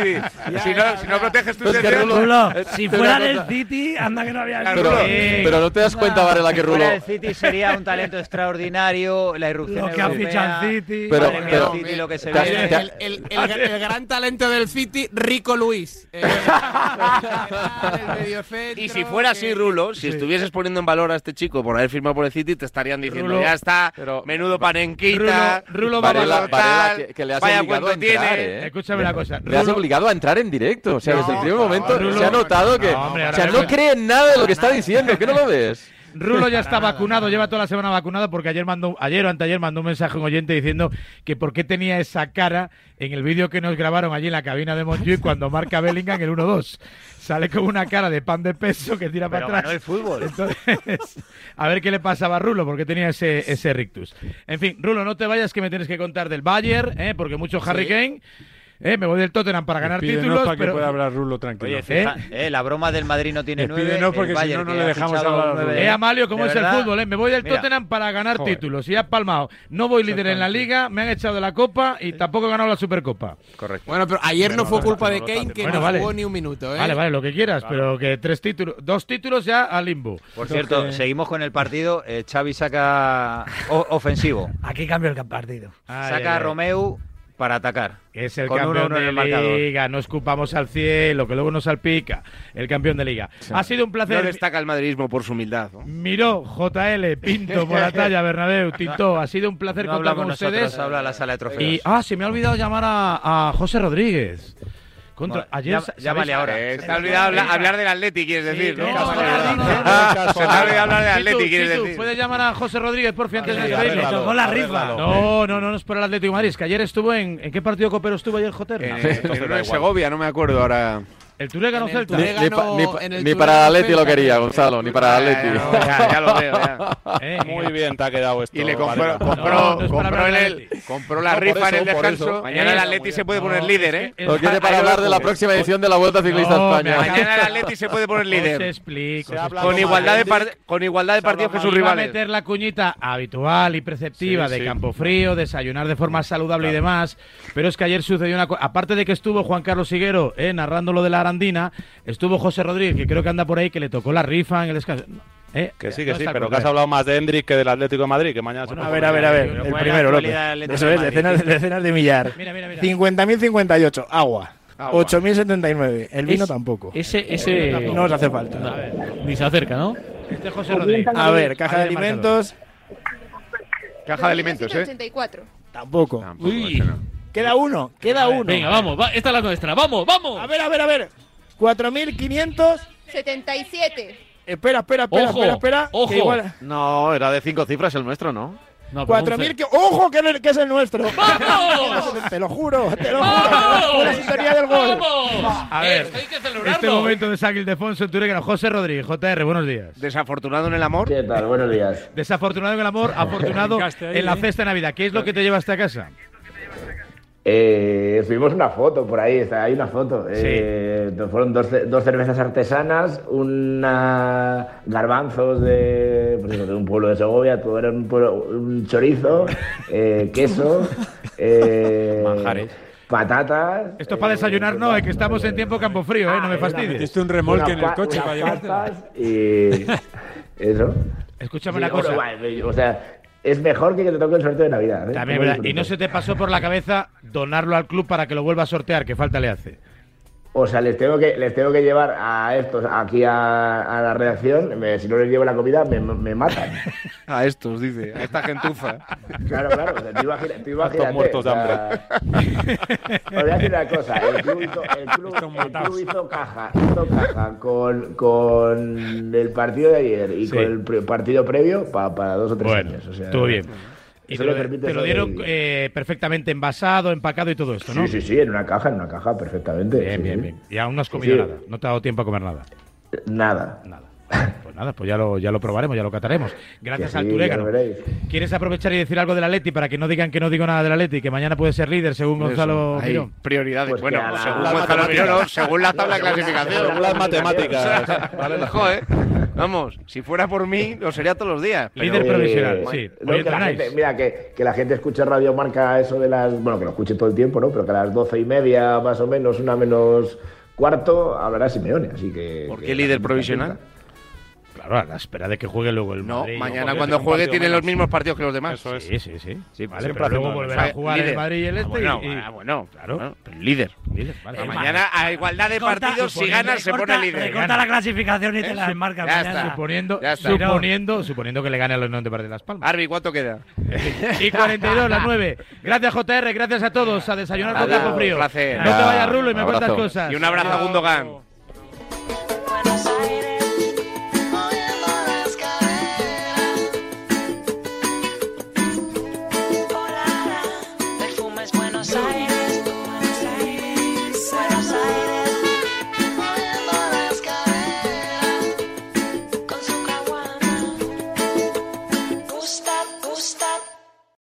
si, no, si no proteges tu sección. Rulo, si fuera del City, anda que no había pero, pero no te das cuenta, Varela, que Rulo. Si fuera del City sería un talento extraordinario, la irrupción Lo que ha fichado el City. Pero, pero, City, lo que se ve. El, el, el, gran talento del City, Rico Luis. Eh, [laughs] y si fuera así, Rulo, si estuvieses poniendo en valor a este este chico por haber firmado por el City, te estarían diciendo, ya está, menudo panenquita, Rulo, Varela, Varela, que, le has vaya obligado a entrar, tiene. ¿eh? Escúchame una cosa. Le has obligado a entrar en directo. O sea, desde el primer momento se ha notado que... No, o sea, no cree en nada de lo que está diciendo, ¿qué no lo ves? Rulo ya está vacunado, lleva toda la semana vacunado porque ayer mandó, ayer o anteayer mandó un mensaje a un oyente diciendo que por qué tenía esa cara en el vídeo que nos grabaron allí en la cabina de Montjuic cuando marca Bellingham el 1-2. Sale con una cara de pan de peso que tira para atrás. el fútbol. Entonces, a ver qué le pasaba a Rulo porque tenía ese, ese rictus. En fin, Rulo, no te vayas que me tienes que contar del Bayern, ¿eh? porque mucho Harry Kane eh, me voy del Tottenham para ganar títulos. para pero... que pueda hablar Rulo tranquilo. Oye, ¿Eh? ¿eh? la broma del Madrid no tiene nueve. No, porque si no, no le dejamos hablar. Eh, Amalio, ¿cómo es el fútbol? Eh? Me voy del Tottenham para ganar títulos. Y ha palmado. No voy líder en la liga, me han echado de la Copa y tampoco he ganado la Supercopa. Correcto. Bueno, pero ayer no fue culpa de Kane, que no jugó ni un minuto. ¿eh? Vale, vale, lo que quieras, pero que tres títulos, dos títulos ya a limbo. Por cierto, seguimos con el partido. Xavi saca ofensivo. Aquí cambio el partido. saca a Romeu para atacar. Es el campeón de liga, no escupamos al cielo, que luego nos salpica. El campeón de liga. Ha sido un placer. No destaca el madridismo por su humildad. Miró, JL, Pinto por la talla, [laughs] Bernabéu, Tinto. Ha sido un placer contar con ustedes. Habla la sala de trofeos. Y, ah, se me ha olvidado llamar a José Rodríguez ayer llámale ahora. se te ha olvidado hablar, del Atleti, quieres decir. ¿no? se te ha olvidado hablar del Atleti, quieres decir. ¿Puedes llamar a José Rodríguez, por fin, antes de despedirle? Tocó la rifa. No, no, no, no es por el Atlético de Madrid. Es que ayer estuvo en. ¿En qué partido copero estuvo ayer, Joter? En Segovia, no me acuerdo ahora. El Touré ganó Celta. Ni, para el Atleti lo quería, Gonzalo, ni para el Atleti. Ya, lo veo, [laughs] eh, Muy bien te ha quedado esto. Y le compró, compró, compró, el, compró la rifa en el descanso. Mañana el Atleti se puede poner líder, ¿eh? Lo quiere [laughs] para hablar de la próxima edición de la Vuelta Ciclista España. Mañana el [laughs] Atleti se puede poner líder. Con igualdad de con igualdad de partidos que sus rivales. meter la cuñita habitual y preceptiva de Campo Frío, desayunar de forma saludable y demás. Pero es que ayer sucedió una cosa. Aparte de que estuvo Juan Carlos Higuero eh, narrando lo de la Arandina, estuvo José Rodríguez, que creo que anda por ahí, que le tocó la rifa en el descanso. Eh, que sí, que sí, pero que has hablado más de Hendrik que del Atlético de Madrid, que mañana A ver, a ver, a ver. El primero, López. Eso es, decenas, decenas de millar. Mira, mira, mira. 50.058, agua. 8.079. El vino tampoco. Ese, ese... No os hace falta. Ni se acerca, ¿no? Este es José Rodríguez. A ver, caja de alimentos. Caja de alimentos, ¿eh? Tampoco. Tampoco Uy. Queda uno, queda uno. Venga, vamos, esta es la nuestra. Vamos, vamos. A ver, a ver, a ver. 4.577. Espera, espera, espera, espera, espera. Ojo. No, era de cinco cifras el nuestro, ¿no? No, 4.000 que... ¡Ojo! Que, que, es el nuestro. ¡Vamos! [laughs] te lo juro, te lo juro. La sintonía del gol. ¡Vamos! A ver, eh, este momento de Sac Ildefonso en José Rodríguez, JR, buenos días. ¿Desafortunado en el amor? ¿Qué tal? Buenos días. Desafortunado en el amor, [laughs] afortunado en la cesta de Navidad. ¿Qué es lo que te llevaste a casa? Eh, subimos una foto por ahí, está, hay una foto. Eh, fueron dos, dos, cervezas artesanas, una garbanzos de, pues de un pueblo de Segovia, todo era un, un chorizo, eh, [laughs] queso, eh, patatas. Esto es para desayunar, no, es que estamos en tiempo campo frío, ¿eh? no me fastidies. Esto un remolque en el coche para Y eso. [laughs] Escúchame una cosa. o sea, es mejor que que te toque el sorteo de Navidad. ¿eh? También, ¿verdad? Y no se te pasó por la cabeza donarlo al club para que lo vuelva a sortear, que falta le hace. O sea, les tengo que, les tengo que llevar a estos aquí a, la redacción. si no les llevo la comida, me, me matan. [laughs] a estos, dice. A esta gentuza. Claro, claro. O sea, tú imagínate. Tú imagínate muertos de hambre. os voy a decir una cosa. El club hizo, el club, el club hizo caja, hizo caja con, con el partido de ayer y con el partido previo para, para dos o tres años. O sea, estuvo bien. Y te lo, dieron eh, perfectamente envasado, empacado y todo esto, ¿no? Sí, sí, sí, en una caja, en una caja, perfectamente. Bien, bien, bien. Y aún no has comido nada, no te ha dado tiempo a comer nada. Nada. Nada. Pues nada, pues ya lo, ya lo probaremos, ya lo cataremos. Gracias al Turégano. ¿Quieres aprovechar y decir algo de la Leti para que no digan que no digo nada de la Leti, que mañana puede ser líder según Gonzalo Mirón? Prioridades. Pues bueno, según Gonzalo Mirón, según la tabla de [laughs] clasificación. Según las matemáticas. [laughs] vale, ¿eh? [laughs] Vamos, si fuera por mí, lo sería todos los días. Líder provisional, sí. mira, que, que, la gente escuche Radio Marca eso de las. Bueno, que lo escuche todo el tiempo, ¿no? Pero que a las doce y media, más o menos, una menos cuarto, hablará Simeone. Así que. ¿Por qué líder provisional? Claro, a la espera de que juegue luego el Madrid. No, mañana cuando juegue tiene los mismos partidos que los demás. Eso es. Sí, sí, sí. sí vale, pero luego volverá a jugar el Madrid y el este. Ah, bueno, ah, bueno, claro. pero líder. líder vale. mañana a igualdad de partidos, si gana, se pone líder. Corta la clasificación y te la marca mañana. Suponiendo, suponiendo, suponiendo que le gane a los Unión de de Las Palmas. Arbi, ¿cuánto queda? y 42, las 9. Gracias, JR, gracias a todos. A desayunar con tiempo frío. Un placer. No te vayas, Rulo, y me cuentas cosas. Y un abrazo a Gundogan.